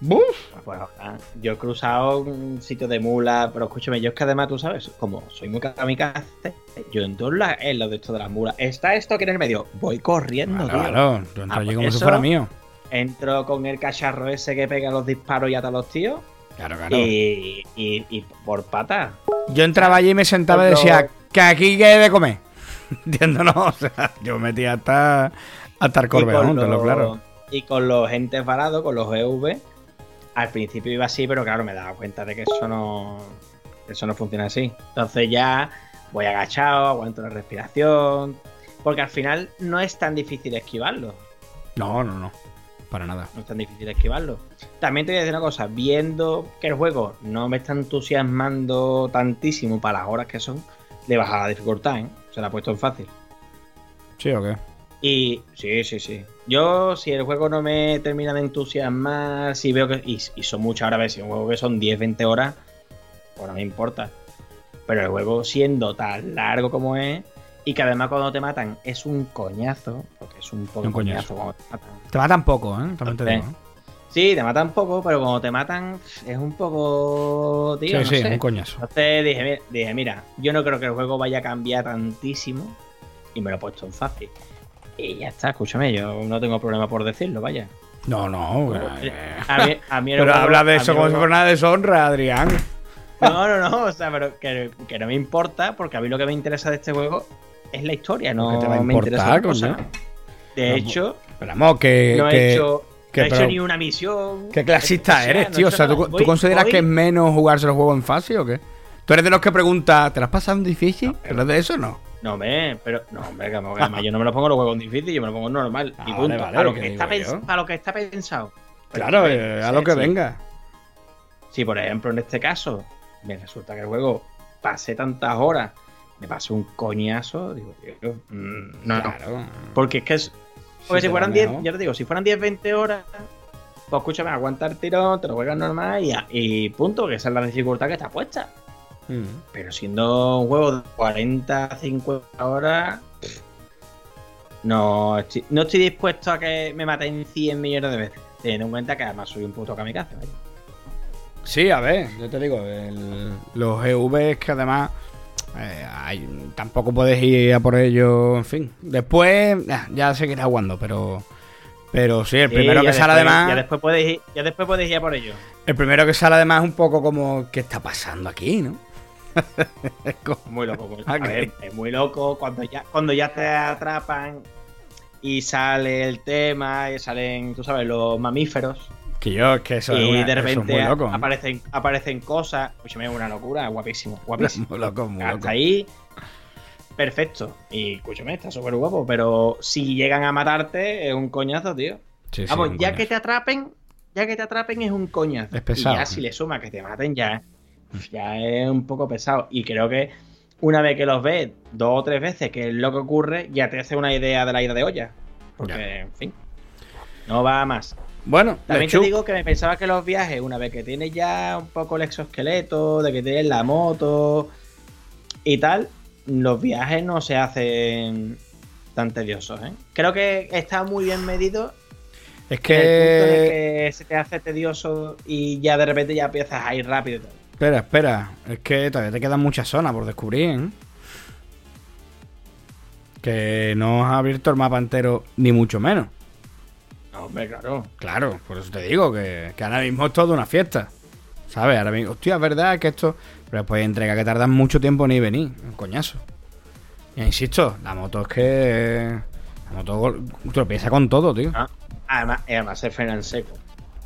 Speaker 1: ¡Buf!
Speaker 2: Pues, ah, yo he cruzado un sitio de mula, pero escúchame, yo es que además tú sabes, como soy muy kamikaze, yo en todos los en lo de esto de las mulas, está esto aquí en el medio, voy corriendo,
Speaker 1: Claro,
Speaker 2: tío.
Speaker 1: claro. Yo entro
Speaker 2: Ah,
Speaker 1: allí
Speaker 2: pues
Speaker 1: como si fuera mío.
Speaker 2: Entro con el cacharro ese que pega los disparos y ata a los tíos,
Speaker 1: Claro, claro.
Speaker 2: y, y- y por pata.
Speaker 1: Yo entraba allí y me sentaba y decía, que aquí que hay de comer. Entiendo, no. O sea, yo me metía hasta, hasta el corbeón, lo claro.
Speaker 2: Y con los entes varados, con los EV, al principio iba así, pero claro, me daba cuenta de que eso no, eso no funciona así. Entonces ya voy agachado, aguanto la respiración, porque al final no es tan difícil esquivarlo.
Speaker 1: No, no, no. Para nada.
Speaker 2: No es tan difícil esquivarlo. También te voy a decir una cosa, viendo que el juego no me está entusiasmando tantísimo para las horas que son, le la dificultad, ¿eh? Se la he puesto en fácil.
Speaker 1: ¿Sí o qué?
Speaker 2: Y sí, sí, sí. Yo, si el juego no me termina de entusiasmar, si veo que. Y, y son muchas horas, a si un juego que son 10, 20 horas, pues no me importa. Pero el juego siendo tan largo como es, y que además cuando te matan es un coñazo, porque es un poco
Speaker 1: Un coñazo.
Speaker 2: coñazo cuando te matan.
Speaker 1: Te matan poco, ¿eh? También te digo. ¿eh?
Speaker 2: Sí, te matan poco, pero cuando te matan es un poco. Tío,
Speaker 1: Sí,
Speaker 2: no
Speaker 1: sí,
Speaker 2: sé.
Speaker 1: un coñazo.
Speaker 2: Entonces dije, dije, mira, yo no creo que el juego vaya a cambiar tantísimo. Y me lo he puesto en fácil. Y ya está, escúchame, yo no tengo problema por decirlo, vaya.
Speaker 1: No, no. eh,
Speaker 2: A mí, a mí
Speaker 1: Pero
Speaker 2: juego-
Speaker 1: habla de eso como si fuera una deshonra, Adrián.
Speaker 2: No, no, no, o sea, pero que, que no me importa, porque a mí lo que me interesa de este juego es la historia, no
Speaker 1: ¿Qué te va a
Speaker 2: me interesa
Speaker 1: importar,
Speaker 2: cosa.
Speaker 1: coño?
Speaker 2: De
Speaker 1: No,
Speaker 2: hecho,
Speaker 1: Pero vamos, que,
Speaker 2: no
Speaker 1: que,
Speaker 2: he hecho.
Speaker 1: ¿Qué,
Speaker 2: no he hecho ni una misión.
Speaker 1: ¿Qué clasista
Speaker 2: sea,
Speaker 1: eres,
Speaker 2: no he
Speaker 1: tío? O sea, ¿tú, consideras
Speaker 2: voy-
Speaker 1: que es menos jugarse los juegos en fácil o qué? ¿Tú eres de los que pregunta, ¿te lo has pasado en difícil? ¿Eres de eso o no?
Speaker 2: No, hombre, pero. No, hombre, que me- además yo no me lo pongo en los juegos difíciles, yo me lo pongo en normal.
Speaker 1: Ah,
Speaker 2: y
Speaker 1: vale,
Speaker 2: punto.
Speaker 1: vale,
Speaker 2: para, lo
Speaker 1: ¿qué
Speaker 2: que
Speaker 1: digo
Speaker 2: está
Speaker 1: yo?
Speaker 2: pens- para lo que está pensado. Pero,
Speaker 1: Claro, eh,
Speaker 2: no
Speaker 1: a lo que venga.
Speaker 2: Si, por ejemplo, en este caso, me resulta que el juego pasé tantas horas, me pasó un coñazo, digo, tío, mm, no, no.
Speaker 1: Claro.
Speaker 2: Porque es que es. Porque
Speaker 1: Sí,
Speaker 2: si fueran
Speaker 1: da
Speaker 2: 10,
Speaker 1: miedo.
Speaker 2: ya te digo, si fueran 10, 20 horas, pues escúchame, aguanta el tirón, te lo juegas normal y, y punto, que esa es la dificultad que está puesta.
Speaker 1: Mm.
Speaker 2: Pero siendo un juego de 40, 50 horas, no estoy, no estoy dispuesto a que me maten 100 millones de veces. Teniendo en cuenta que además soy un puto kamikaze.
Speaker 1: Sí, a ver, yo te digo, el- los EV es que además eh, hay- tampoco puedes ir a por ello, en fin. Después ah, ya seguirás jugando, pero pero sí, el primero que sale
Speaker 2: después-
Speaker 1: además,
Speaker 2: Ya después, puedes ir, ya después puedes ir a por ello.
Speaker 1: el primero que sale además es un poco como ¿qué está pasando aquí, no? Es como-
Speaker 2: Muy loco. muy-
Speaker 1: Ah,
Speaker 2: a ver, es muy loco cuando ya, cuando ya te atrapan y sale el tema, y salen, tú sabes, los mamíferos.
Speaker 1: Que yo es que eso es
Speaker 2: y
Speaker 1: una-
Speaker 2: de
Speaker 1: eso es
Speaker 2: repente
Speaker 1: muy loco.
Speaker 2: aparecen, aparecen cosas. Escúchame, es una locura, guapísimo, guapísimo.
Speaker 1: muy loco, muy loco.
Speaker 2: Hasta ahí, perfecto. Y escúchame, está súper guapo. Pero si llegan a matarte, es un coñazo, tío.
Speaker 1: Sí,
Speaker 2: Vamos, ya
Speaker 1: coñazo.
Speaker 2: que te atrapen, ya que te atrapen es un coñazo.
Speaker 1: Es pesado.
Speaker 2: Y ya si le suma que te maten, ya, ya es un poco pesado. Y creo que una vez que los ves dos o tres veces, que es lo que ocurre, ya te hace una idea de la ida de olla. Porque,
Speaker 1: Ya.
Speaker 2: en fin, no va más.
Speaker 1: Bueno,
Speaker 2: También te digo que me pensaba que los viajes, una vez que tienes ya un poco el exoesqueleto, de que tienes la moto y tal, los viajes no se hacen tan tediosos, ¿eh? Creo que está muy bien medido
Speaker 1: es
Speaker 2: en el punto el
Speaker 1: que
Speaker 2: que se te hace tedioso y ya de repente ya empiezas a ir rápido y todo.
Speaker 1: Espera, espera. Es que todavía te quedan muchas zonas por descubrir, ¿eh? Que no has abierto el mapa entero, ni mucho menos.
Speaker 2: Hombre, claro.
Speaker 1: Claro, por eso te digo que, que ahora mismo es todo una fiesta. ¿Sabes? Ahora mismo, hostia, es verdad que esto. Pero después hay entregas que tardan mucho tiempo en ir y venir. Un coñazo. Ya insisto, la moto es que. La moto tropieza con todo, tío.
Speaker 2: Ah, Además, además se frenan seco.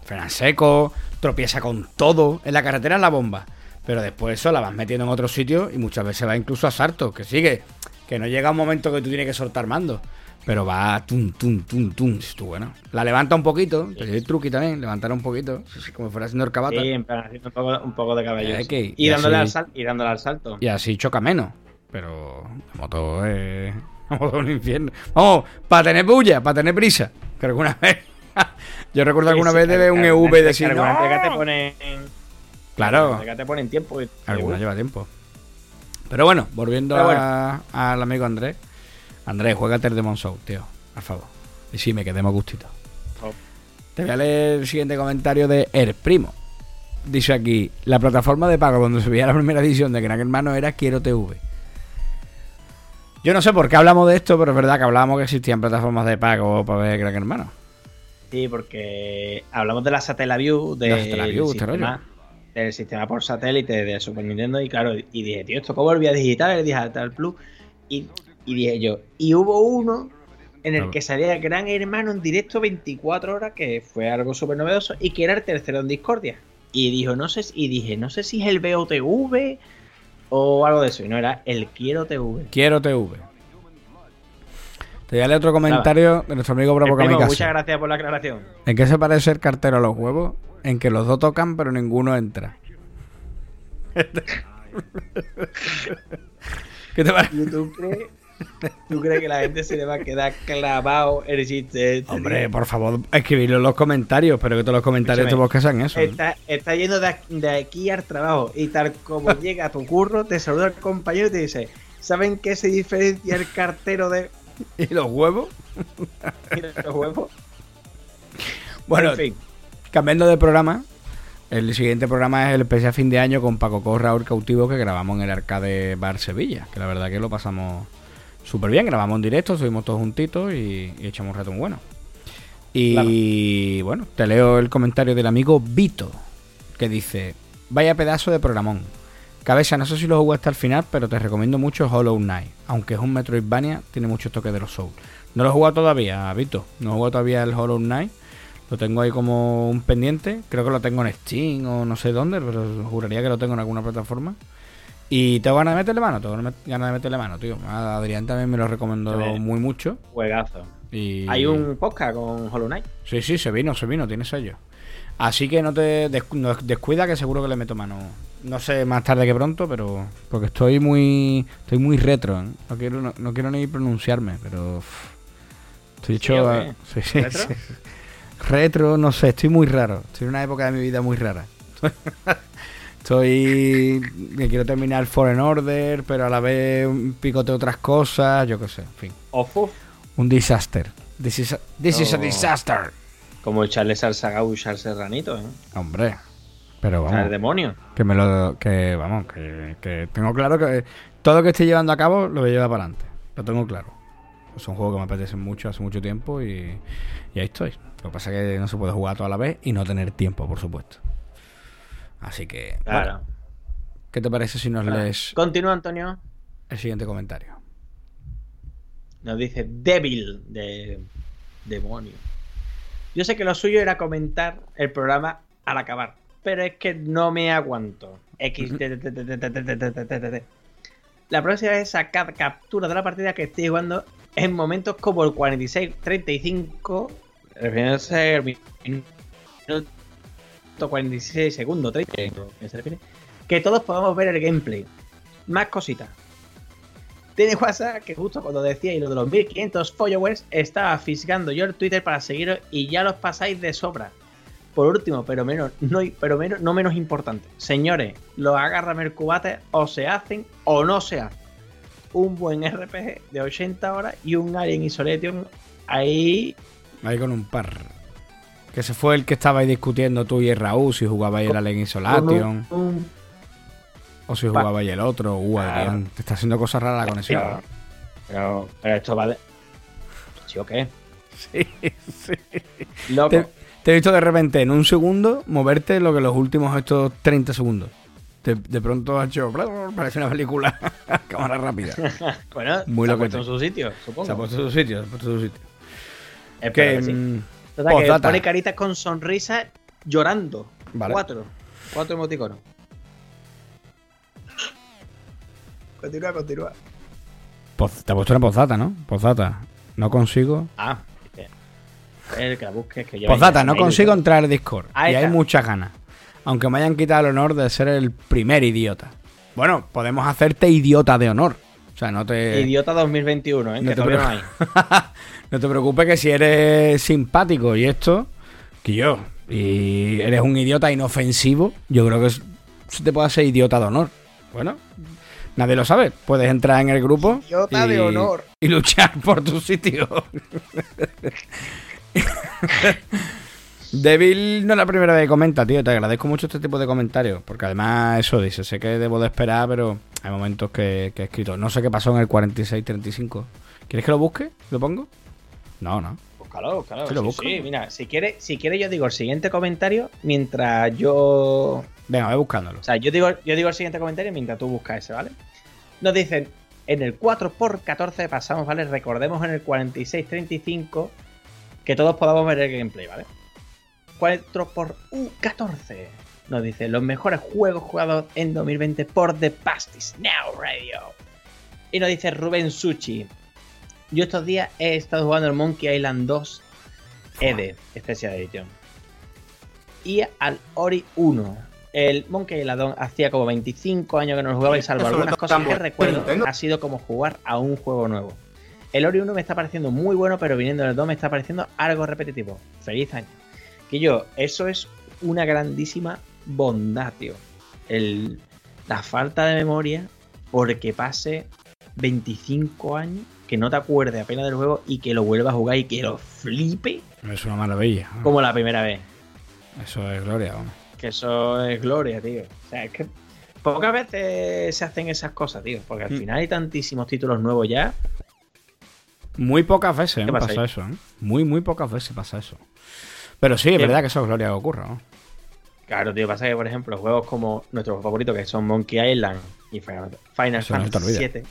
Speaker 1: Frena seco, tropieza con todo. En la carretera es la bomba. Pero después eso la vas metiendo en otro sitio y muchas veces va incluso a saltos. Que sigue. Que no llega un momento que tú tienes que soltar mando. Pero va tum, tum, tum, tum. Tú, bueno. La levanta un poquito. Te el truqui también. Levantar un poquito. como fuera haciendo el cabata.
Speaker 2: Sí, haciendo un poco, un poco de
Speaker 1: ir.
Speaker 2: y,
Speaker 1: Y
Speaker 2: dándole
Speaker 1: así-
Speaker 2: al sal- y dándole al salto.
Speaker 1: Y así choca menos. Pero la moto es. La moto es un infierno. Vamos, para tener bulla, para tener prisa. Que alguna vez. Yo recuerdo alguna
Speaker 2: Sí,
Speaker 1: vez de ver un EV
Speaker 2: alguna-
Speaker 1: decir.
Speaker 2: alguna te ponen.
Speaker 1: Claro.
Speaker 2: alguna te ponen tiempo.
Speaker 1: Alguna lleva tiempo. Pero bueno, volviendo
Speaker 2: Pero
Speaker 1: a- al amigo Andrés. Andrés, juégate el Demon Soul, tío. Por favor. Y sí, me quedemos gustito.
Speaker 2: Oh.
Speaker 1: Te voy a leer el siguiente comentario de El Primo. Dice aquí, la plataforma de pago donde subía la primera edición de Gran Hermano era Quiero TV. Yo no sé por qué hablamos de esto, pero es verdad que hablábamos que existían plataformas de pago para ver Gran Hermano.
Speaker 2: Sí, porque hablamos de la Satellaview,
Speaker 1: De la
Speaker 2: del
Speaker 1: Satellaview, este
Speaker 2: sistema, del sistema por satélite de Super Nintendo. Y claro, y dije, tío, esto cómo volvía digital, el Digital Plus. Y, y dije yo, y hubo uno en el
Speaker 1: Claro.
Speaker 2: que salía Gran Hermano en directo 24 horas, que fue algo súper novedoso, y que era el tercero en Discordia. Y dijo, no sé, y dije, no sé si es el BOTV o algo de eso. Y no era el Quiero TV.
Speaker 1: Quiero TV. Te voy a leer otro comentario de nuestro amigo Bravo
Speaker 2: primo, muchas gracias por la aclaración.
Speaker 1: ¿En qué se parece el cartero a los huevos? En que los dos tocan, pero ninguno entra. ¿Qué te parece?
Speaker 2: ¿Tú crees, ¿Tú crees que la gente se le va a quedar clavado el chiste? este,
Speaker 1: Hombre,
Speaker 2: tío?
Speaker 1: por favor, escribidlo en los comentarios, pero que todos los comentarios de
Speaker 2: Escúchame,
Speaker 1: que sean eso.
Speaker 2: Está, está yendo de, aquí- de aquí al trabajo y tal como llega a tu curro, te saluda el compañero y te dice, ¿saben qué se diferencia el cartero de
Speaker 1: ¿Y los huevos?
Speaker 2: los huevos?
Speaker 1: Bueno,
Speaker 2: en fin.
Speaker 1: cambiando de programa, el siguiente programa es el especial fin de año con Paco Corra, Raúl Cautivo, que grabamos en el Arcade Bar Sevilla, que la verdad que lo pasamos súper bien, grabamos en directo, estuvimos todos juntitos y, y echamos un rato muy bueno. Y bueno, te leo el comentario del amigo Vito, que dice, vaya pedazo de programón. Cabeza, no sé si lo jugué hasta el final, pero te recomiendo mucho Hollow Knight. Aunque es un Metroidvania, tiene muchos toques de los Souls. No lo he jugado todavía, Vito. No he jugado todavía el Hollow Knight. Lo tengo ahí como un pendiente. Creo que lo tengo en Steam o no sé dónde, pero juraría que lo tengo en alguna plataforma. Y tengo ganas de meterle mano, tengo ganas de meterle mano, tío. Adrián también me lo recomendó muy mucho.
Speaker 2: Juegazo. Hay un podcast con Hollow Knight.
Speaker 1: Sí, sí, se vino, se vino, tiene sello. Así que no te descuida que seguro que le meto mano. No sé más tarde que pronto, pero porque estoy muy estoy muy retro. ¿eh? No quiero no, quiero ni pronunciarme, pero estoy hecho sí, sí, ¿Retro? retro, no sé, estoy muy raro. Estoy en una época de mi vida muy rara. Estoy. Me quiero terminar Foreign Order, pero a la vez un picote otras cosas, yo qué sé, en fin.
Speaker 2: Ojo.
Speaker 1: Un disaster. This is a, this is a disaster.
Speaker 2: Como echarle salsa gaucha al serranito, ¿eh?
Speaker 1: Hombre. Pero vamos.
Speaker 2: Al demonio.
Speaker 1: Que me lo. Que vamos, que, tengo claro que todo lo que estoy llevando a cabo lo voy a llevar para adelante. Lo tengo claro. Es un juego que me apetece mucho hace mucho tiempo y, y ahí estoy. Lo que pasa es que no se puede jugar toda la vez y no tener tiempo, por supuesto. Así que.
Speaker 2: Claro.
Speaker 1: ¿Qué te parece si nos lees.
Speaker 2: Continúa, Antonio.
Speaker 1: El siguiente comentario.
Speaker 2: Nos dice débil de demonio. Yo sé que lo suyo era comentar el programa al acabar, pero es que no me aguanto. X. La próxima vez sacar captura de la partida que estoy jugando en momentos como el 46-35, refiriéndose al minuto 46 segundos, 30, que todos podamos ver el gameplay. Más cositas. Tiene WhatsApp que justo cuando decía y lo de los 1500 followers, estaba fisgando yo el Twitter para seguiros y ya los pasáis de sobra. Por último, pero menos, no, pero menos, no menos importante. Señores, los agarra Mercubate o se hacen o no se hacen. Un buen RPG de 80 horas y un Alien Isolation ahí.
Speaker 1: Ahí con un par. Que se fue el que estaba ahí discutiendo tú y el Raúl si jugabais el Alien Isolation. O si jugabais el otro. Uh, Adrián, te está haciendo cosas raras la conexión.
Speaker 2: Pero, pero, esto va de. ¿Sí o qué?
Speaker 1: Sí, sí. Loco. Te, he visto de repente en un segundo moverte lo que los últimos estos 30 segundos. De, pronto ha hecho. Parece una película. cámara rápida.
Speaker 2: bueno, Muy se ha puesto en su sitio, supongo.
Speaker 1: Se ha puesto en su sitio, se ha puesto en su sitio.
Speaker 2: que, mm, que pone caritas con sonrisa llorando. Cuatro. Cuatro emoticonos. Continúa, continúa.
Speaker 1: te ha puesto una pozata, ¿no? Pozata. No consigo.
Speaker 2: Ah, el que la busques que yo.
Speaker 1: Pozata, no consigo entrar al Discord. y hay muchas ganas. Aunque me hayan quitado el honor de ser el primer idiota. Bueno, podemos hacerte idiota de honor. O sea, no te.
Speaker 2: Idiota 2021, ¿eh?
Speaker 1: No
Speaker 2: que te todavía no hay.
Speaker 1: no te preocupes que si eres simpático y esto, que yo, y eres un idiota inofensivo, yo creo que se te puede hacer idiota de honor. Bueno, nadie lo sabe. Puedes entrar en el grupo.
Speaker 2: Idiota de honor.
Speaker 1: Y luchar por tu sitio. Devil no es la primera vez que comenta, tío. Te agradezco mucho este tipo de comentarios. Porque además, eso dice, sé que debo de esperar, pero hay momentos que, he escrito. No sé qué pasó en el 46-35. ¿Quieres que lo busque? ¿Lo pongo? No, no.
Speaker 2: Búscalo, búscalo. Sí, sí, mira, si quiere, si quiere yo digo el siguiente comentario mientras yo...
Speaker 1: Venga, voy buscándolo.
Speaker 2: O sea, yo digo, yo digo el siguiente comentario mientras tú buscas ese, ¿vale? Nos dicen, en el 4x14 pasamos, ¿vale? Recordemos en el 46-35 que todos podamos ver el gameplay, ¿vale? 4x14 nos dice los mejores juegos jugados en 2020 por The Pastis Now Radio. Y nos dice Rubén Suchi. Yo estos días he estado jugando el Monkey Island 2 ED, Special Edition. Y al Ori 1. El Monkey Island 2 hacía como 25 años que no lo jugaba y salvo algunas cosas que recuerdo, ha sido como jugar a un juego nuevo. El Ori 1 me está pareciendo muy bueno, pero viniendo del 2 me está pareciendo algo repetitivo. Feliz año. Que yo, eso es una grandísima bondad, tío. El, la falta de memoria porque pase 25 años que no te acuerdes apenas del juego y que lo vuelvas a jugar y que lo flipe.
Speaker 1: Es una maravilla.
Speaker 2: Como la primera vez.
Speaker 1: Eso es gloria, vamos.
Speaker 2: Que eso es gloria, tío. O sea, es que pocas veces se hacen esas cosas, tío. Porque al mm. final hay tantísimos títulos nuevos ya.
Speaker 1: Muy pocas veces ¿eh? pasa, eso, ¿eh? Muy, muy pocas veces pasa eso. Pero sí, es verdad que eso es gloria que ocurra, ¿no?
Speaker 2: Claro, tío, pasa que, por ejemplo, juegos como nuestros favoritos, que son Monkey Island y Final, Fantasy VII,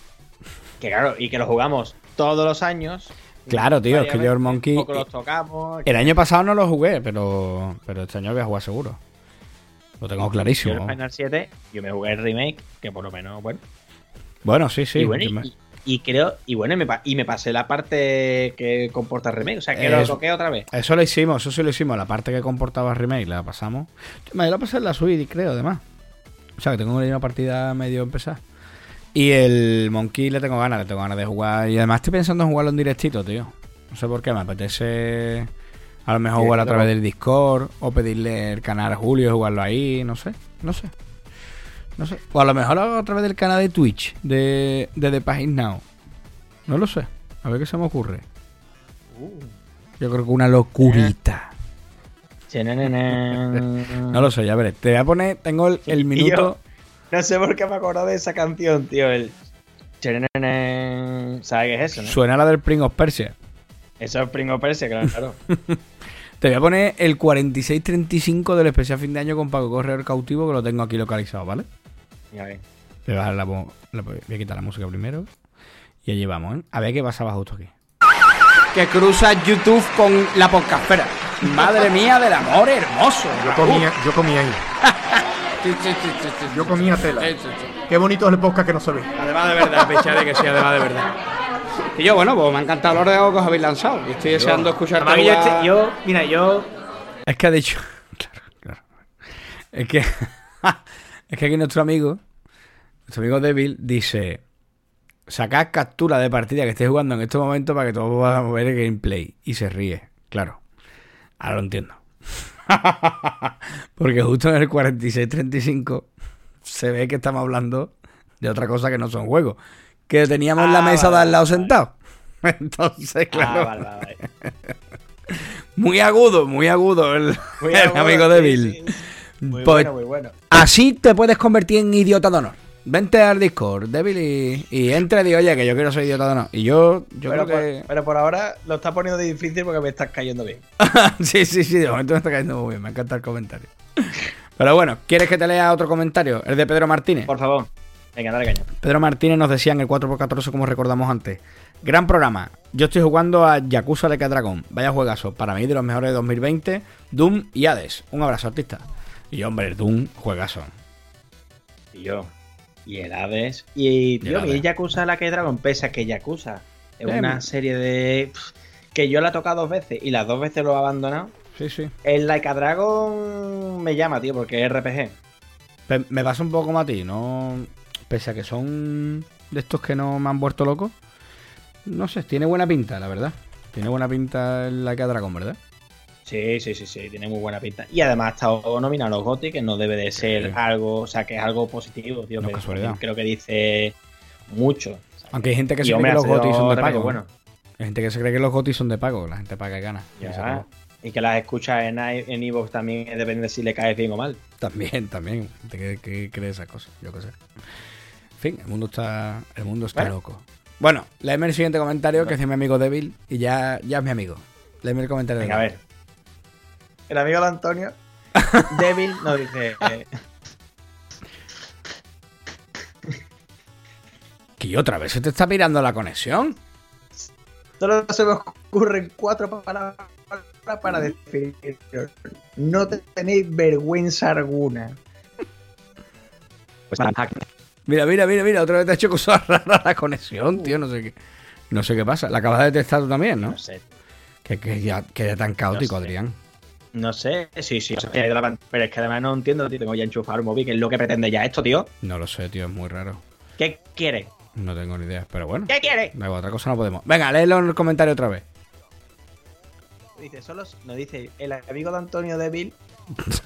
Speaker 2: que claro, y que los jugamos todos los años,
Speaker 1: Claro, tío, es que yo el Monkey-
Speaker 2: los tocamos.
Speaker 1: El año pasado no lo jugué, pero, pero este año voy a jugar seguro. Lo tengo
Speaker 2: Yo
Speaker 1: clarísimo.
Speaker 2: el Final 7, yo me jugué el remake, que por lo menos, bueno.
Speaker 1: Bueno, sí, sí.
Speaker 2: y bueno,
Speaker 1: yo
Speaker 2: y, creo, y bueno, y me, y me pasé la parte que comporta el remake. O sea, que
Speaker 1: Es-
Speaker 2: lo toqué otra vez.
Speaker 1: Eso lo hicimos, eso sí lo hicimos. La parte que comportaba remake la pasamos. Me la pasé en la Switch, creo, además. O sea, que tengo una partida medio empezada. Y el Monkey le tengo ganas, le tengo ganas de jugar. Y además estoy pensando en jugarlo en directito, tío. No sé por qué, me apetece a lo mejor jugarlo a través del Discord o pedirle el canal a Julio y jugarlo ahí, no sé, no sé. No sé. O a lo mejor a través del canal de Twitch de, de The Page Now. No lo sé. A ver qué se me ocurre.
Speaker 2: Uh.
Speaker 1: Yo creo que una locurita. No lo sé, ya veré. Te voy a poner, tengo el, minuto.
Speaker 2: No sé por qué me acuerdo de esa canción, tío. El. ¿Sabes qué es eso, no?
Speaker 1: Suena la del Prince of Persia.
Speaker 2: Eso es Pringo Persia, claro. claro.
Speaker 1: Te voy a poner el 4635 del especial fin de año con Paco Correo el cautivo, que lo tengo aquí localizado, ¿vale?
Speaker 2: Ya ves.
Speaker 1: Voy a, bajar la, vo- la- voy a quitar la música primero. Y allí vamos, ¿eh? A ver qué pasaba justo aquí. Que cruza YouTube con la podcastera. Madre mía del amor hermoso.
Speaker 3: Yo comía, yo comía ahí. Yo comía tela.
Speaker 1: Sí, sí, sí.
Speaker 3: Qué bonito es el podcast que no se ve.
Speaker 1: Además de verdad, pechare que sí, además de verdad. Y yo, bueno, pues me ha encantado los regalos que os habéis lanzado. Y estoy deseando escuchar
Speaker 2: yo, este- yo, mira, yo.
Speaker 1: Es que ha dicho. Claro, claro. Es que. es que aquí nuestro amigo. Nuestro amigo Devil dice. Sacad captura de partida que estéis jugando en este momento para que todos podamos ver el gameplay. Y se ríe. Claro. Ahora lo entiendo. Porque justo en el 46-35 se ve que estamos hablando de otra cosa que no son juegos. Que teníamos en la
Speaker 2: Ah,
Speaker 1: mesa de al lado
Speaker 2: vale.
Speaker 1: sentado. Entonces, claro.
Speaker 2: Ah, vale, vale.
Speaker 1: Muy agudo, muy agudo el,
Speaker 2: Muy
Speaker 1: el
Speaker 2: agudo,
Speaker 1: amigo
Speaker 2: sí. Muy
Speaker 1: Pues,
Speaker 2: bueno, muy bueno.
Speaker 1: Así te puedes convertir en idiota de honor. Vente al Discord, débil, y, y entra y di, oye, que yo quiero ser idiota de honor. Y yo, yo
Speaker 2: pero,
Speaker 1: creo
Speaker 2: por,
Speaker 1: que.
Speaker 2: pero por ahora lo está poniendo difícil porque me estás cayendo bien.
Speaker 1: sí, sí, sí, de momento me está cayendo muy bien, me encanta el comentario. Pero bueno, ¿quieres que te lea otro comentario? El de Pedro Martínez.
Speaker 2: Por favor. Venga, dale caña.
Speaker 1: Pedro Martínez nos decía en el 4x14, como recordamos antes. Gran programa. Yo estoy jugando a Yakuza de Dragon. Vaya juegazo. Para mí, de los mejores de 2020. Doom y Hades. Un abrazo, artista. Y hombre, Doom, juegazo.
Speaker 2: Y yo. Y el Hades. Y, tío, mi Yakuza la que Dragon, pese a que Yakuza es
Speaker 1: Em.
Speaker 2: una serie de. que yo la he tocado dos veces y las dos veces lo he abandonado.
Speaker 1: Sí, sí.
Speaker 2: El Like a Dragon me llama, tío, porque es RPG.
Speaker 1: Me pasa un poco como a ti, ¿no? Pese a que son de estos que no me han vuelto loco. No sé, tiene buena pinta, la verdad. Tiene buena pinta el Like a Dragon, ¿verdad?
Speaker 2: Sí, sí, sí, sí, tiene muy buena pinta. Y además ha estado nominado a los GOTY, que no debe de ser
Speaker 1: Sí.
Speaker 2: algo, o sea, que es algo positivo, tío.
Speaker 1: No
Speaker 2: que
Speaker 1: casualidad.
Speaker 2: Creo que dice mucho.
Speaker 1: Aunque hay gente que
Speaker 2: y,
Speaker 1: se cree que los GOTY son de pago.
Speaker 2: Bueno,
Speaker 1: Hay gente que se cree que los GOTY son de pago. La gente paga y gana.
Speaker 2: Ya. Y que las escuchas en, en Evox también depende de si le caes bien o mal.
Speaker 1: También, también. Gente que, cree esas cosas, yo qué sé. En fin, el mundo está, el mundo está
Speaker 2: Bueno.
Speaker 1: loco. Bueno, léeme el siguiente comentario que es de mi amigo Débil y ya, ya es mi amigo. Léeme el comentario
Speaker 2: Venga, a
Speaker 1: de
Speaker 2: ver. El amigo de Antonio, Devil, nos dice. eh,
Speaker 1: Que otra vez se te está pirando la conexión.
Speaker 2: Solo se me ocurren cuatro palabras para definir. No te tenéis vergüenza alguna. Pues
Speaker 1: Mira, mira, mira, mira, otra vez te ha hecho cosas raras la conexión, tío, no sé qué. No sé qué pasa. La acabas de detectar tú también, ¿no?
Speaker 2: no sé.
Speaker 1: Que, que ya que tan caótico,
Speaker 2: No sé.
Speaker 1: Adrián.
Speaker 2: No sé, sí, sí. o sea, Pero es que además no entiendo, tío. Tengo ya enchufado el móvil. ¿Qué es lo que pretende ya esto, tío?
Speaker 1: No lo sé, tío, es muy raro.
Speaker 2: ¿Qué quiere?
Speaker 1: No tengo ni idea, pero bueno.
Speaker 2: ¿Qué quiere?
Speaker 1: Igual, otra cosa no podemos. Venga, léelo en el comentario otra vez.
Speaker 2: Dice, solo, nos dice el amigo de Antonio Devil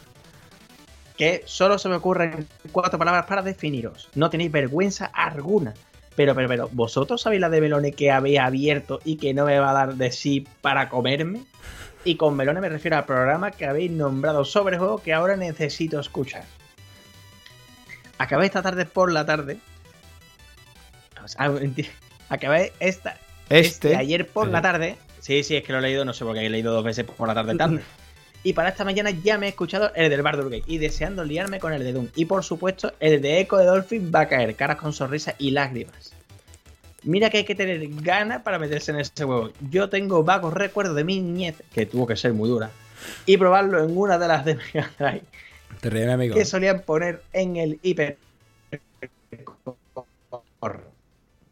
Speaker 2: que solo se me ocurren cuatro palabras para definiros. No tenéis vergüenza alguna. Pero, pero, pero, ¿vosotros sabéis la de melones que habéis abierto y que no me va a dar de sí para comerme? Y con melones me refiero al programa que habéis nombrado sobre juego que ahora necesito escuchar. Acabé esta tarde por la tarde. Acabé esta,
Speaker 1: Este.
Speaker 2: este, ayer por
Speaker 1: eh.
Speaker 2: la tarde. Sí, sí, es que lo he leído, no sé por qué he leído dos veces por la tarde tarde. Y para esta mañana ya me he escuchado el del Baldur's Gate y deseando liarme con el de Doom. Y por supuesto, el de Echo de Dolphin va a caer, caras con sonrisa y lágrimas. Mira que hay que tener ganas para meterse en ese juego. Yo tengo vagos recuerdos de mi niñez, que tuvo que ser muy dura, y probarlo en una de las de Mega Drive,
Speaker 1: Te amigo.
Speaker 2: que solían poner en el hiper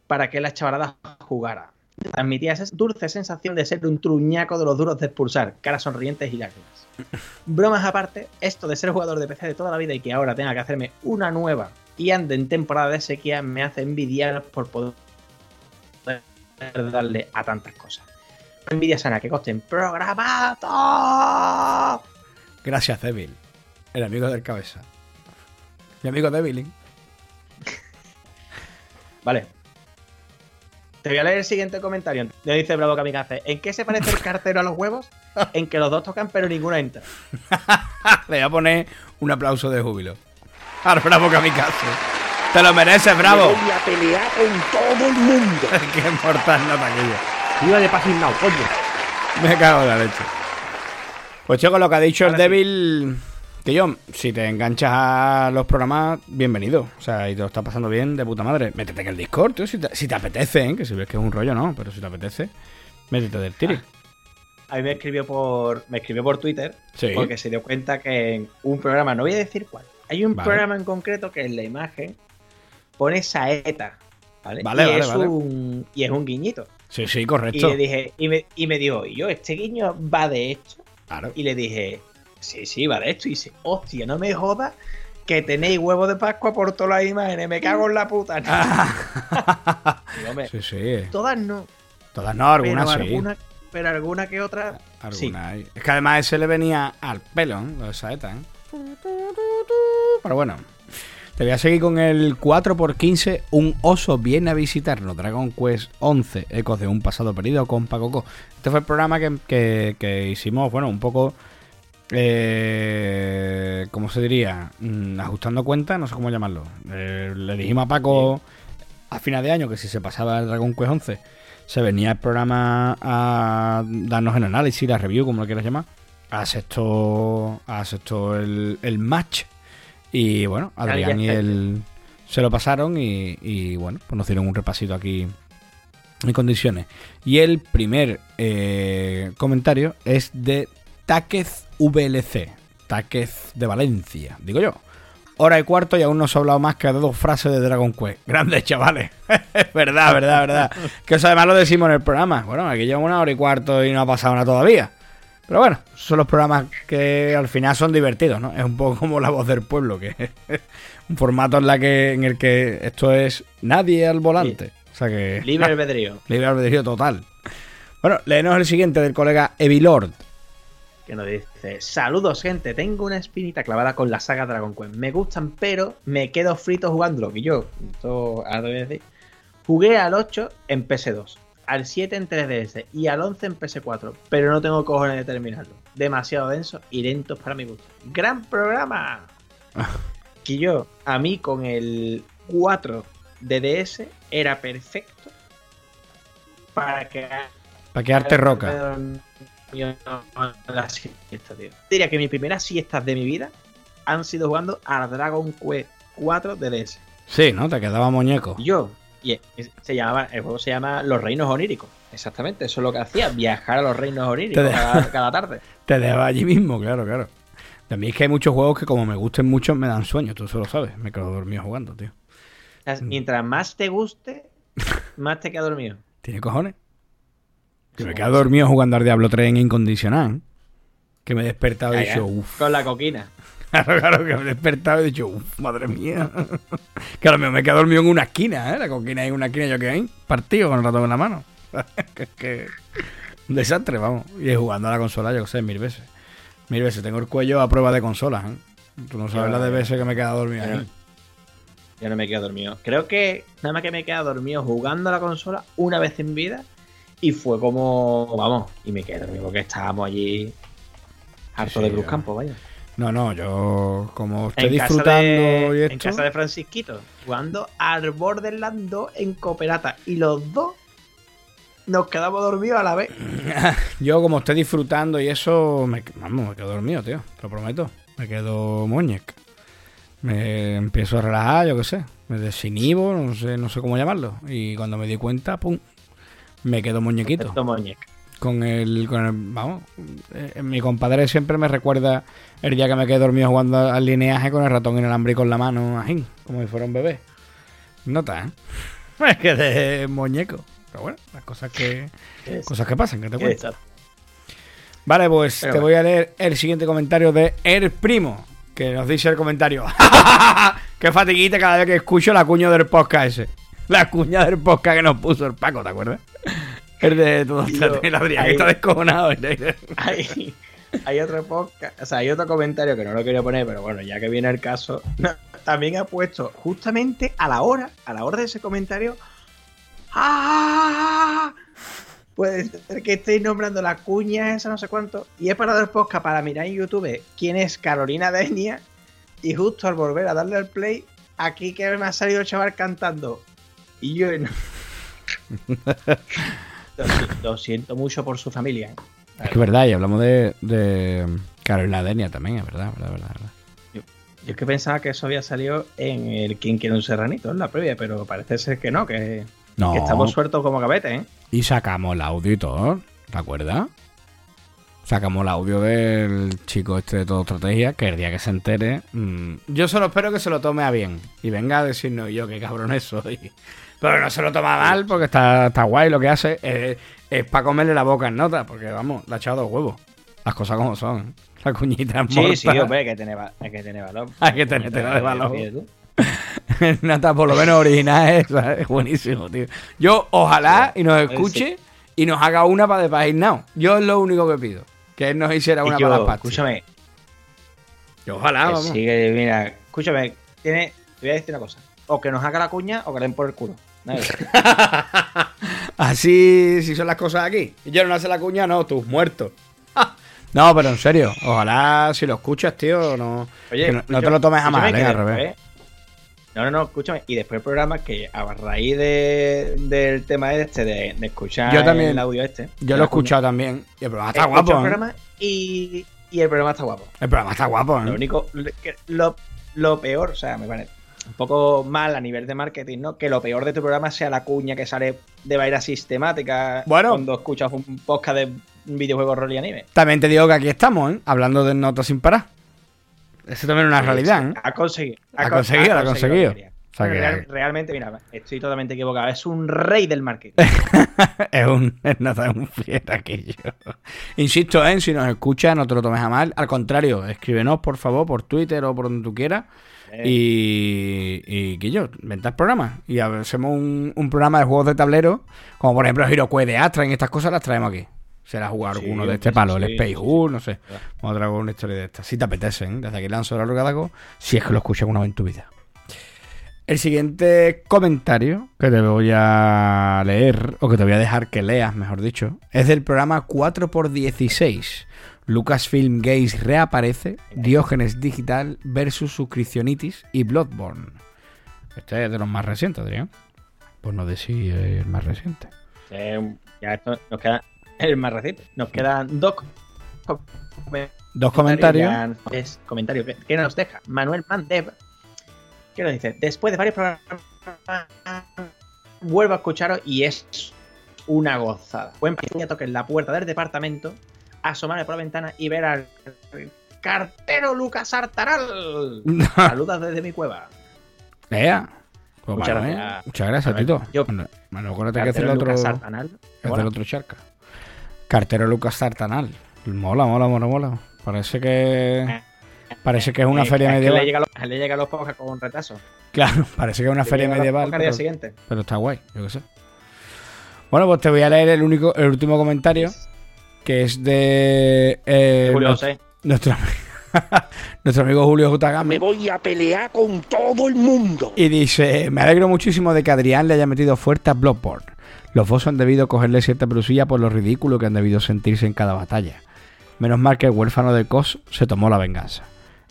Speaker 2: para que la chavalada jugara. Transmitía esa dulce sensación de ser un truñaco de los duros de expulsar, caras sonrientes y lágrimas. Bromas aparte, esto de ser jugador de PC de toda la vida y que ahora tenga que hacerme una nueva y ande en temporada de sequía me hace envidiar por poder darle a tantas cosas. Envidia sana que costen programado.
Speaker 1: Gracias, Devil. El amigo del cabeza. Mi amigo Devil. ¿eh?
Speaker 2: Vale. Te voy a leer el siguiente comentario. Le dice Bravo Kamikaze. ¿En qué se parece el cartero a los huevos? En que los dos tocan pero ninguno entra.
Speaker 1: Le voy a poner un aplauso de júbilo. Al bravo Kamikaze. Te lo mereces, bravo.
Speaker 4: Voy a pelear con todo el mundo.
Speaker 1: Qué mortal nota aquello.
Speaker 4: Viva de Pacignao, coño.
Speaker 1: Me cago en la leche. Pues chico, lo que ha dicho el
Speaker 2: Ahora sí.
Speaker 1: débil. Que yo, si te enganchas a los programas, bienvenido. O sea, y te lo estás pasando bien de puta madre. Métete en el Discord, tío, si te, si te apetece, ¿eh? que si ves que es un rollo, no. Pero si te apetece, métete del tiri.
Speaker 2: A mí me escribió por, me escribió por Twitter
Speaker 1: Sí.
Speaker 2: porque se dio cuenta que en un programa, no voy a decir cuál, hay un
Speaker 1: Vale.
Speaker 2: programa en concreto que en la imagen pone saeta. ¿vale?
Speaker 1: Vale,
Speaker 2: y,
Speaker 1: vale,
Speaker 2: es
Speaker 1: vale.
Speaker 2: Un, y es un guiñito.
Speaker 1: Sí, sí,
Speaker 2: Y
Speaker 1: correcto.
Speaker 2: le dije, y me, y me dijo, y yo, este guiño va de esto.
Speaker 1: Claro.
Speaker 2: Y le dije, sí, sí, va de esto. Y dice, hostia, no me jodas que tenéis huevos de Pascua por todas las imágenes. Me cago en la puta.
Speaker 1: Sí, sí.
Speaker 2: todas no.
Speaker 1: Todas no, algunas
Speaker 2: pero,
Speaker 1: sí.
Speaker 2: alguna, pero alguna que otra. sí.
Speaker 1: Algunas hay. Es que además ese le venía al pelo, ¿eh? Lo de saeta, ¿eh? Pero bueno. Te voy a seguir con el 4x15. Un oso viene a visitarnos. Dragon Quest 11. Ecos de un pasado perdido con Pacoco. Este fue el programa que, que- que hicimos, bueno, un poco. Eh, ¿Cómo se diría? Mm, ajustando cuentas, no sé cómo llamarlo. Eh, le dijimos a Paco a final de año que si se pasaba el Dragon Quest 11 se venía el programa a darnos el análisis, la review, como lo quieras llamar. Aceptó, aceptó el, el match. Y bueno, Adrián y él se lo pasaron y, y, bueno, pues nos dieron un repasito aquí en condiciones. Y el primer eh, comentario es de Táquez VLC. Táquez de Valencia, digo yo. Hora y cuarto y aún no se ha hablado más que de dos frases de Dragon Quest. Grandes chavales. verdad, verdad, verdad. Que eso además lo decimos en el programa. Bueno, aquí lleva una hora y cuarto y no ha pasado nada todavía. Pero bueno, son los programas que al final son divertidos, ¿no? Es un poco como la voz del pueblo, que es un formato en, la que, en el que esto es nadie al volante. O sea que...
Speaker 2: Libre albedrío.
Speaker 1: Libre albedrío total. Bueno, léenos el siguiente del colega Evilord.
Speaker 2: Que nos dice: Saludos, gente. Tengo una espinita clavada con la saga Dragon Quest. Me gustan, pero me quedo frito jugándolo. Que yo, esto ahora te voy a decir. Jugué al 8 en PS2, al 7 en 3DS y al 11 en PS4, pero no tengo cojones de terminarlo. Demasiado denso y lentos para mi gusto. ¡Gran programa! que yo, a mí con el 4 de DS era perfecto para que
Speaker 1: Para quedarte roca.
Speaker 2: la siesta, tío. Diría que mis primeras siestas de mi vida han sido jugando a Dragon Quest 4 de DS.
Speaker 1: Sí, ¿no? Te quedaba muñeco.
Speaker 2: Yo, y se llamaba, el juego se llama Los Reinos Oníricos. Exactamente, eso es lo que hacía, viajar a los Reinos Oníricos cada, cada tarde.
Speaker 1: Te dejaba allí mismo, claro, claro. También es que hay muchos juegos que como me gusten mucho me dan sueño, tú eso lo sabes. Me quedo dormido jugando, tío.
Speaker 2: Sea, Mientras más te guste, más te quedas dormido.
Speaker 1: ¿Tiene cojones? Que me quedo dormido jugando al Diablo 3 en incondicional. Que me he despertado y he dicho,
Speaker 2: ¿eh?
Speaker 1: uff.
Speaker 2: Con la coquina.
Speaker 1: Claro, claro, que me he despertado y he dicho, uff, madre mía. mejor me quedo dormido en una esquina, ¿eh? La coquina en una esquina, yo que ahí, partido con el ratón en la mano. que que. Un desastre, vamos. Y jugando a la consola, yo sé, mil veces. Mil veces. Tengo el cuello a prueba de consolas, ¿eh? Tú no sabes
Speaker 2: Yo-
Speaker 1: la de veces que me he quedado dormido ahí.
Speaker 2: Yo no me quedo dormido. Creo que nada más que me he quedado dormido jugando a la consola una vez en vida. Y fue como, vamos, y me quedé dormido porque estábamos allí harto
Speaker 1: Sí,
Speaker 2: de Cruz. Campo, vaya.
Speaker 1: No, no, yo como estoy
Speaker 2: En
Speaker 1: disfrutando
Speaker 2: de,
Speaker 1: y esto.
Speaker 2: en casa de Francisquito, jugando al Borderlands 2 en cooperata. Y los dos nos quedamos dormidos a la vez.
Speaker 1: Yo como estoy disfrutando y eso, me, vamos, me quedo dormido, tío. Te lo prometo. Me quedo muñec. Me empiezo a relajar, yo qué sé. me desinhibo, no sé, no sé cómo llamarlo. Y cuando me di cuenta, pum, me quedo muñequito.
Speaker 2: Esto muñeca.
Speaker 1: Con el, con el- vamos, eh, mi compadre siempre me recuerda el día que me quedé dormido jugando al lineaje con el ratón inalámbrico en la mano, ajín, como si fuera un bebé. Nota, ¿eh? Me quedé muñeco. Pero bueno, las cosas que,
Speaker 2: Es-
Speaker 1: cosas que pasan, que te cuento. Vale, pues
Speaker 2: Pero
Speaker 1: te
Speaker 2: bueno.
Speaker 1: voy a leer el siguiente comentario de El Primo, que nos dice el comentario. Qué fatiguita cada vez que escucho la cuña del podcast ese. La cuña del podcast que nos puso el Paco, ¿te acuerdas? El de todo el Adrián, está descojonado.
Speaker 2: hay, hay otro podcast, o sea, hay otro comentario que no lo quería poner, pero bueno, ya que viene el caso, también ha puesto justamente a la hora, a la hora de ese comentario. ¡Ah! Puede ser que estéis nombrando la cuña esa, no sé cuánto. Y he parado el podcast para mirar en YouTube quién es Carolina Denia. Y justo al volver a darle al play, aquí que me ha salido el chaval cantando. Y yo no. Lo, si- lo siento mucho por su familia. ¿eh?
Speaker 1: Es que es verdad, y hablamos de, de Carolina Denia también, es verdad, verdad, verdad. verdad.
Speaker 2: Yo es que pensaba que eso había salido en el Quién quiere un serranito, en la previa, pero parece ser que no, que,
Speaker 1: No,
Speaker 2: que estamos sueltos como cabete, ¿eh?
Speaker 1: y sacamos el audio y todo, ¿te acuerdas? Sacamos el audio del chico este de todo estrategia, que el día que se entere, mm, yo solo espero que se lo tome a bien y venga a decirnos yo qué cabrones soy. Pero no se lo toma mal porque está, está guay lo que hace, eh, es para comerle la boca en nota, porque vamos, le ha echado dos huevos. Las cosas como son. La cuñita es
Speaker 2: Sí, sí,
Speaker 1: morta.
Speaker 2: hombre, hay que tener, hay que tener valor.
Speaker 1: Hay que tener tela de valor. Nata, por lo menos original es, ¿sabes? es buenísimo, tío. Yo, ojalá y nos
Speaker 2: Sí.
Speaker 1: escuche y nos haga una para Now. Yo es lo único que pido. Que él nos hiciera una
Speaker 2: yo,
Speaker 1: para las
Speaker 2: escúchame,
Speaker 1: Yo ojalá,
Speaker 2: que
Speaker 1: vamos.
Speaker 2: sigue, mira, escúchame, tiene, te voy a decir una cosa. O que nos haga la cuña o que le den por el culo.
Speaker 1: Así, si son las cosas aquí. Y yo no hace la cuña, no, tus muertos. no, pero en serio, ojalá si lo escuchas, tío, no,
Speaker 2: Oye,
Speaker 1: no, no te lo tomes a mal, eh, al revés.
Speaker 2: No, no, no, escúchame. Y después el programa que a raíz de, del tema este, de, de escuchar
Speaker 1: Yo también.
Speaker 2: el audio este.
Speaker 1: Yo lo he escuchado también. Y el programa está
Speaker 2: Escucho
Speaker 1: guapo,
Speaker 2: el
Speaker 1: ¿eh?
Speaker 2: programa y, y el programa está guapo.
Speaker 1: El programa está guapo,
Speaker 2: Lo
Speaker 1: ¿eh?
Speaker 2: único, que- lo, lo peor, o sea, me parece un poco mal a nivel de marketing, ¿no? Que lo peor de tu programa sea la cuña que sale de manera sistemática
Speaker 1: Bueno.
Speaker 2: cuando escuchas un podcast de videojuegos rol y anime.
Speaker 1: También te digo que aquí estamos, ¿eh? Hablando de notas sin parar. Eso también es una realidad, ¿eh?
Speaker 2: Ha conseguido.
Speaker 1: Ha
Speaker 2: con-
Speaker 1: conseguido, ha conseguido. O sea que-
Speaker 2: realmente, mira, estoy totalmente equivocado. Es un rey del marketing.
Speaker 1: es un es nada, es un fiera aquello. Insisto, ¿eh? si nos escuchas, no te lo tomes a mal. Al contrario, escríbenos, por favor, por Twitter o por donde tú quieras.
Speaker 2: Eh,
Speaker 1: Y, y que yo, venta el programa. Y hacemos un, un programa de juegos de tablero, como por ejemplo HeroQuest de Astra, y estas cosas las traemos aquí. Será jugar
Speaker 2: Sí,
Speaker 1: alguno de este palo,
Speaker 2: sí,
Speaker 1: el Space
Speaker 2: sí,
Speaker 1: no sé.
Speaker 2: Claro.
Speaker 1: Vamos a traer una historia de estas. Si te apetecen, desde aquí lanzo la rogadago, si es que lo escuchas alguna vez en tu vida. El siguiente comentario que te voy a leer, o que te voy a dejar que leas, mejor dicho, es del programa 4x16. Lucasfilm Games reaparece, Diógenes Digital versus Suscriptionitis y Bloodborne. Este es de los más recientes, Adrián. Por no decir el más reciente.
Speaker 2: eh, ya esto nos queda el más reciente. Nos quedan dos
Speaker 1: Dos comentarios.
Speaker 2: ya Es comentario que, que nos deja Manuel Mandev. Que nos dice: Después de varios programas, vuelvo a escucharos y es una gozada. Buen a toquen la puerta del departamento, asomarme por la ventana y ver al cartero Lucas Artaral. Saludas desde mi cueva.
Speaker 1: Lea. Pues
Speaker 2: Muchas gracias.
Speaker 1: Muchas gracias,
Speaker 2: Manuel,
Speaker 1: Tito.
Speaker 2: yo-
Speaker 1: Manuel, acuérdate que hacer el otro. Es del otro charca. Cartero Lucas Sartanal. Mola, mola, mola, mola. Parece que. Parece que es una feria
Speaker 2: es
Speaker 1: medieval.
Speaker 2: le llega, a los, le llega a los podcasts con retraso.
Speaker 1: Claro, parece que es una
Speaker 2: Le
Speaker 1: feria medieval. Pero,
Speaker 2: siguiente.
Speaker 1: pero está guay, yo qué sé. Bueno, pues te voy a leer el único, el último comentario. Que es de. eh,
Speaker 2: Julio
Speaker 1: nuestro,
Speaker 2: José.
Speaker 1: nuestro, nuestro amigo Julio J.
Speaker 4: Me voy a pelear con todo el mundo.
Speaker 1: Y dice, me alegro muchísimo de que Adrián le haya metido fuerte a Bloodborne. Los boss han debido cogerle cierta brusilla por lo ridículo que han debido sentirse en cada batalla. Menos mal que el huérfano de Kos se tomó la venganza.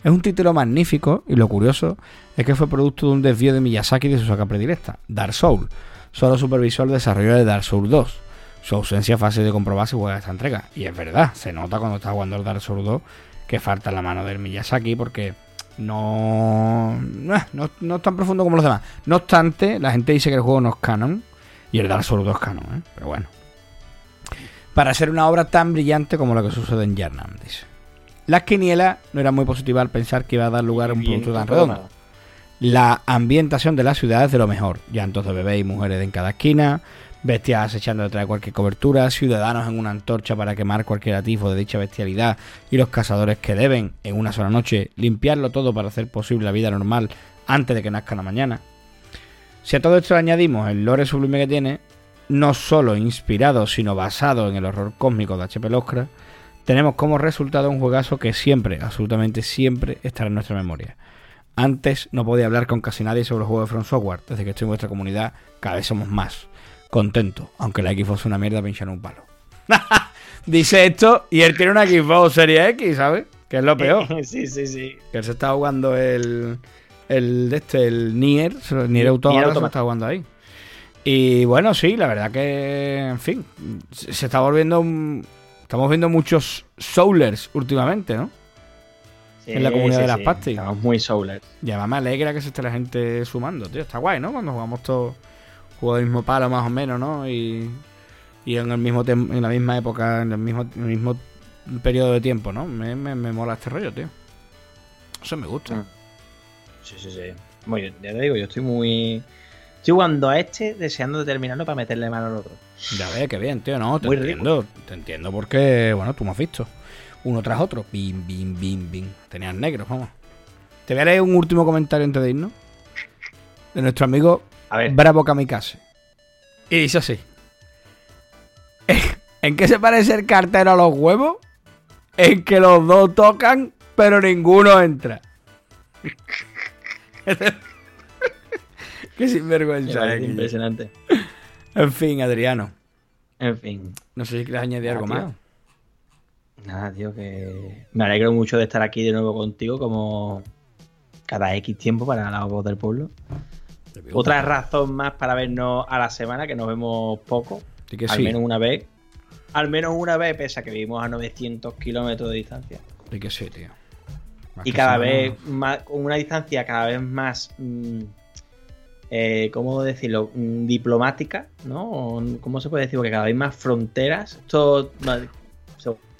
Speaker 1: Es un título magnífico y lo curioso es que fue producto de un desvío de Miyazaki de su saga predilecta, Dark Souls. Solo supervisó el desarrollo de Dark Souls 2. Su ausencia es fácil de comprobar si juega esta entrega. Y es verdad, se nota cuando está jugando el Dark Souls 2 que falta la mano del Miyazaki porque no, no, no, no es tan profundo como los demás. No obstante, la gente dice que el juego no es canon. Y el Dark Souls 2 es canon, ¿eh? Pero bueno. Para ser una obra tan brillante como la que sucede en Yarnam, dice. Las quinielas no eran muy positivas al pensar que iba a dar lugar a un producto tan redondo. La ambientación de la ciudad es de lo mejor. Llantos de bebés y mujeres en cada esquina, bestias acechando detrás de cualquier cobertura, ciudadanos en una antorcha para quemar cualquier atifo de dicha bestialidad y los cazadores que deben, en una sola noche, limpiarlo todo para hacer posible la vida normal antes de que nazca la mañana. Si a todo esto le añadimos el lore sublime que tiene, no solo inspirado, sino basado en el horror cósmico de H.P. Lovecraft, tenemos como resultado un juegazo que siempre, absolutamente siempre, estará en nuestra memoria. Antes no podía hablar con casi nadie sobre los juegos de From Software. Desde que estoy en vuestra comunidad, cada vez somos más. Contento, aunque la Xbox es una mierda, pinchan un palo. Dice esto y él tiene una Xbox Series X, ¿sabes? Que es lo peor.
Speaker 2: sí, sí, sí.
Speaker 1: Que él se está jugando el. El de este, el Nier. El Nier Automata se está jugando ahí. Y bueno, sí, la verdad que. En fin. Se está volviendo. un- Estamos viendo muchos Soulers últimamente, ¿no? En la comunidad de las pastis.
Speaker 2: Estamos muy soulers.
Speaker 1: Y además me alegra que se esté la gente sumando, tío. Está guay, ¿no? Cuando jugamos todos juegos del mismo palo, más o menos, ¿no? Y, y en el mismo en la misma época, en el mismo, en el mismo periodo de tiempo, ¿no? Me, me, me mola este rollo, tío. Eso me gusta.
Speaker 2: Mm. Sí, sí, sí. Bien, ya te digo, yo estoy muy. Estoy jugando a este deseando de terminarlo para meterle mano al otro.
Speaker 1: Ya ves, qué bien, tío. No, te
Speaker 2: Muy
Speaker 1: entiendo. Te entiendo porque, bueno, tú me has visto. Uno tras otro. Bim, bim, bim, bim. Tenías negros, vamos. Te voy a leer un último comentario antes de irnos. De nuestro amigo
Speaker 2: A ver,
Speaker 1: Bravo Kamikaze. Y dice así. ¿En qué se parece el cartero a los huevos? En que los dos tocan, pero ninguno entra. qué sinvergüenza.
Speaker 2: es
Speaker 1: eh,
Speaker 2: impresionante.
Speaker 1: En fin, Adriano.
Speaker 2: En fin.
Speaker 1: No sé si quieres añadir
Speaker 2: Ah,
Speaker 1: algo
Speaker 2: tío.
Speaker 1: más.
Speaker 2: Nada, tío, que me alegro mucho de estar aquí de nuevo contigo como cada X tiempo para la voz del pueblo. Otra razón más para vernos a la semana, que nos vemos poco,
Speaker 1: Sí que
Speaker 2: al
Speaker 1: sí.
Speaker 2: menos una vez. Al menos una vez, pese a que vivimos a 900 kilómetros de distancia.
Speaker 1: Sí que sí, tío. Más
Speaker 2: Y cada vez más, con una distancia cada vez más, mm, eh, ¿cómo decirlo? Mm, diplomática, ¿no? ¿Cómo se puede decir? Porque cada vez más fronteras. Esto,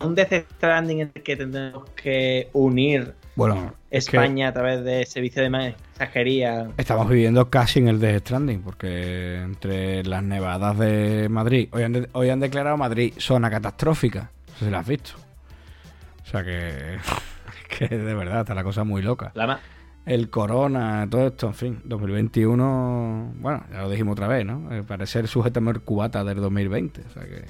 Speaker 2: un Death Stranding en el que tendremos que unir
Speaker 1: Bueno, es que
Speaker 2: España a través de servicio de mensajería.
Speaker 1: estamos viviendo casi en el Death Stranding, porque entre las nevadas de Madrid, hoy han, de- hoy han declarado Madrid zona catastrófica. No sé si lo has visto. O sea que, que de verdad está la cosa muy loca.
Speaker 2: La ma-
Speaker 1: El corona, todo esto, en fin, 2021, bueno, ya lo dijimos otra vez, ¿no? Eh, parece el sujeto cubata del 2020, o sea que...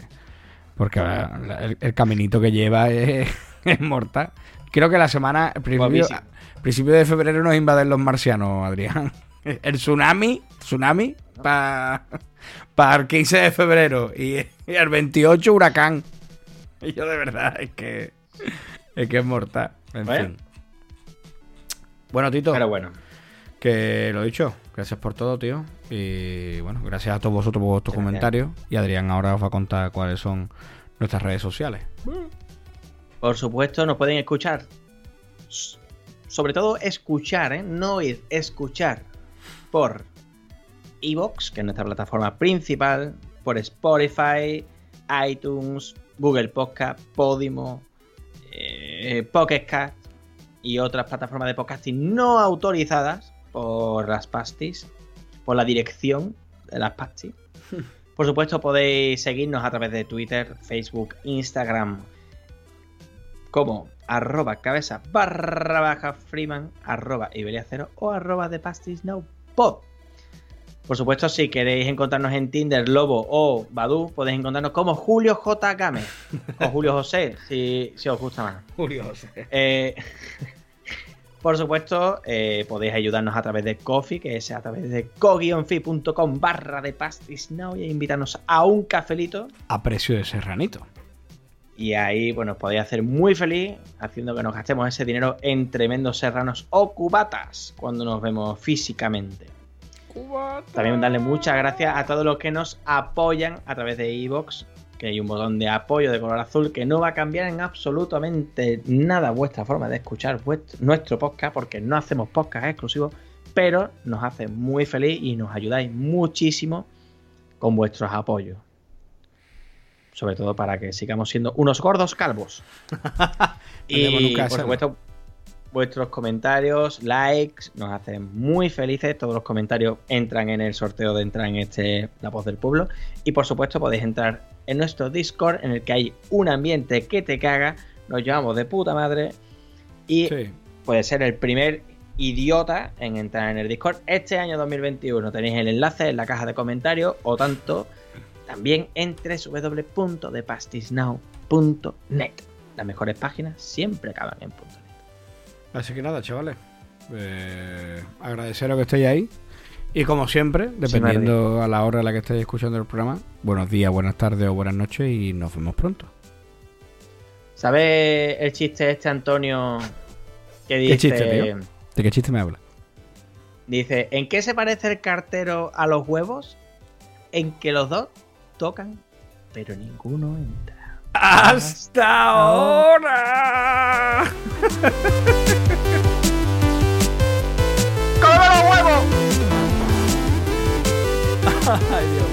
Speaker 1: Porque la- la- el, el caminito que lleva es, es mortal. Creo que la semana, el principio, de febrero nos invaden los marcianos, Adrián. El tsunami, tsunami, para el 15 de febrero y, y el 28 huracán. Y yo de verdad, es que es que es mortal. En
Speaker 2: Bueno.
Speaker 1: fin. Bueno, Tito,
Speaker 2: Pero bueno,
Speaker 1: que lo dicho, gracias por todo, tío. Y bueno, gracias a todos vosotros por vuestros comentarios. Y Adrián ahora os va a contar cuáles son nuestras redes sociales.
Speaker 2: Por supuesto, nos pueden escuchar. Sobre todo escuchar, ¿eh? No oír, escuchar. Por Evox, que es nuestra plataforma principal. Por Spotify, iTunes, Google Podcast, Podimo, eh, Pocket Cast y otras plataformas de podcasting no autorizadas por las pastis, por la dirección de las pastis. Por supuesto, podéis seguirnos a través de Twitter, Facebook, Instagram, como arroba cabeza barra baja freeman, arroba iberia cero o arroba de pastis no pod. Por supuesto, si queréis encontrarnos en Tinder, Lobo o Badu, podéis encontrarnos como Julio J. Game o Julio José, si, si os gusta más.
Speaker 1: Curioso.
Speaker 2: Eh, por supuesto, eh, podéis ayudarnos a través de Coffee, que es a través de co-fi.com barra de pastis now y invitarnos a un cafelito.
Speaker 1: A precio de serranito.
Speaker 2: Y ahí, bueno, os podéis hacer muy feliz haciendo que nos gastemos ese dinero en tremendos serranos o cubatas cuando nos vemos físicamente. También darle muchas gracias a todos los que nos apoyan a través de iVoox que hay un botón de apoyo de color azul que no va a cambiar en absolutamente nada vuestra forma de escuchar vuestro- nuestro podcast, porque no hacemos podcast exclusivos, pero nos hace muy feliz y nos ayudáis muchísimo con vuestros apoyos. Sobre todo para que sigamos siendo unos gordos calvos. Y por supuesto, vuestros comentarios, likes, nos hacen muy felices. Todos los comentarios entran en el sorteo de entrar en este La Voz del Pueblo. Y por supuesto, podéis entrar en nuestro Discord, en el que hay un ambiente que te caga. Nos llevamos de puta madre. Y
Speaker 1: Sí.
Speaker 2: puede ser el primer idiota en entrar en el Discord. Este año 2021 tenéis el enlace en la caja de comentarios o tanto también en www.thepastisnow.net. Las mejores páginas siempre acaban en punto .net.
Speaker 1: Así que nada, chavales. Eh, agradeceros que estéis ahí. Y como siempre, dependiendo a la hora a la que estéis escuchando el programa, buenos días, buenas tardes o buenas noches y nos vemos pronto.
Speaker 2: ¿Sabes el chiste este, Antonio? Que dice,
Speaker 1: ¿Qué chiste, tío? ¿De qué chiste me habla?
Speaker 2: dice, ¿en qué se parece el cartero a los huevos? En que los dos tocan, pero ninguno entra.
Speaker 1: ¡Hasta ahora! ¡Cómo los huevos! ¡Ay, Dios!